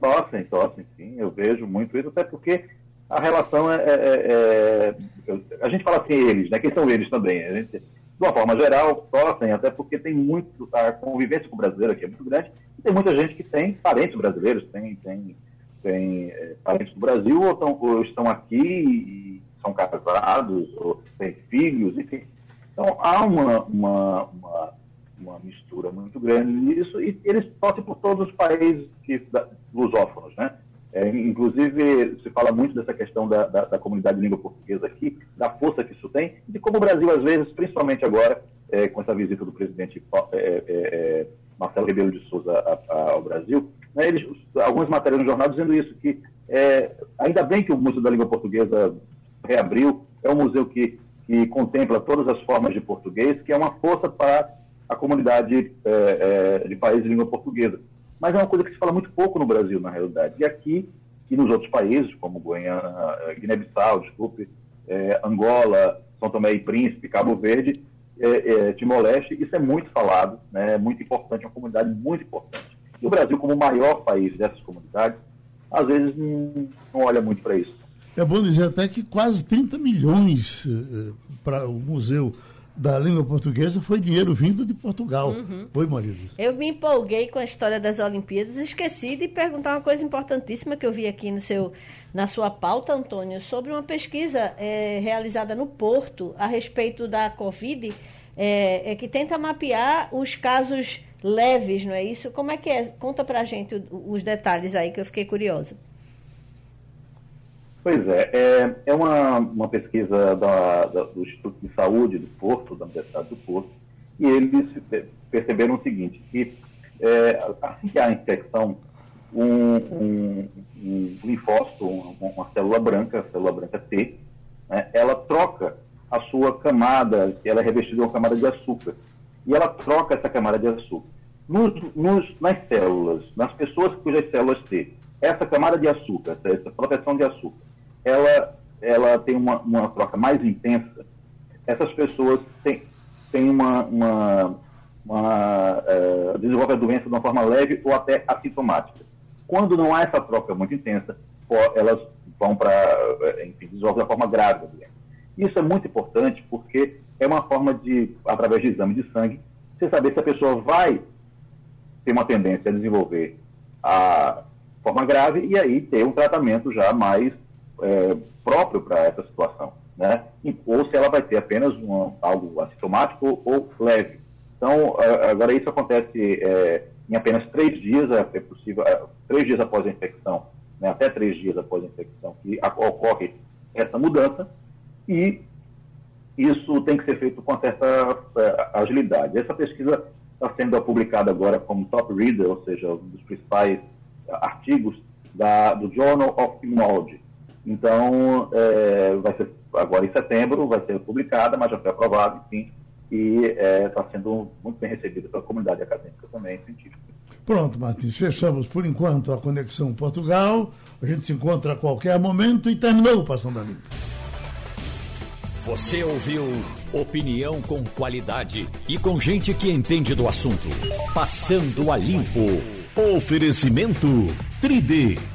Torcem, torcem, sim. Eu vejo muito isso, até porque a relação é. é, é, é a gente fala assim, eles, né? Quem são eles também? A gente, de uma forma geral, torcem, até porque tem muito. A convivência com o brasileiro aqui é muito grande, e tem muita gente que tem parentes brasileiros, tem, tem, tem é, parentes do Brasil, ou, tão, ou estão aqui e são casados, ou têm filhos, enfim. Então há uma, uma, uma uma mistura muito grande nisso, e eles torcem por todos os países que, da, lusófonos, né? É, inclusive, se fala muito dessa questão da, da, da, comunidade de língua portuguesa aqui, da força que isso tem, e de como o Brasil, às vezes, principalmente agora, é, com essa visita do presidente é, é, é Marcelo Rebelo de Souza a, a, ao Brasil, né, eles, algumas matérias no jornal dizendo isso, que é, ainda bem que o Museu da Língua Portuguesa reabriu, é um museu que, que contempla todas as formas de português, que é uma força para a comunidade é, é, de países de língua portuguesa. Mas é uma coisa que se fala muito pouco no Brasil, na realidade. E aqui e nos outros países, como é, Guiné-Bissau, desculpe, é, Angola, São Tomé e Príncipe, Cabo Verde, é, é, Timor-Leste, isso é muito falado, né, é muito importante, é uma comunidade muito importante. E o Brasil, como o maior país dessas comunidades, às vezes não, não olha muito para isso. É bom dizer até que quase 30 milhões para o museu da língua portuguesa foi dinheiro vindo de Portugal. Uhum. Foi, Maria Eu me empolguei com a história das Olimpíadas, esqueci de perguntar uma coisa importantíssima que eu vi aqui no seu, na sua pauta, Antônio, sobre uma pesquisa é, realizada no Porto a respeito da Covid, é, é, que tenta mapear os casos leves, não é isso? Como é que é? Conta pra gente os detalhes aí, que eu fiquei curiosa. Pois é, é, é uma, uma pesquisa da, da, do Instituto de Saúde do Porto, da Universidade do Porto, e eles perceberam o seguinte, que é, assim que há infecção, um, um, um linfócito, uma, uma, célula branca, a célula branca T, né, ela troca a sua camada, ela é revestida de uma camada de açúcar, e ela troca essa camada de açúcar. Nos, nos, nas células, nas pessoas cujas células T, essa camada de açúcar, essa proteção de açúcar, ela, ela tem uma, uma troca mais intensa, essas pessoas têm, têm uma, uma, uma uh, desenvolvem a doença de uma forma leve ou até assintomática. Quando não há essa troca muito intensa, elas vão para, eh, enfim, desenvolvem a forma grave da doença. Isso é muito importante porque é uma forma de, através de exame de sangue, você saber se a pessoa vai ter uma tendência a desenvolver a forma grave e aí ter um tratamento já mais é, próprio para essa situação, né? ou se ela vai ter apenas um, algo assintomático ou leve. Então, agora isso acontece é, em apenas três dias, é, é possível, é, três dias após a infecção, né? até três dias após a infecção, que ocorre essa mudança, e isso tem que ser feito com certa é, agilidade. Essa pesquisa está sendo publicada agora como top reader, ou seja, um dos principais artigos da, do Journal of Immunology, então, é, vai ser agora em setembro, vai ser publicada, mas já foi aprovada, enfim, e está é, sendo muito bem recebida pela comunidade acadêmica também, científica. Pronto, Martins, fechamos por enquanto a Conexão Portugal. A gente se encontra a qualquer momento e terminou o Passando a Limpo. Você ouviu opinião com qualidade e com gente que entende do assunto. Passando a Limpo. Oferecimento 3D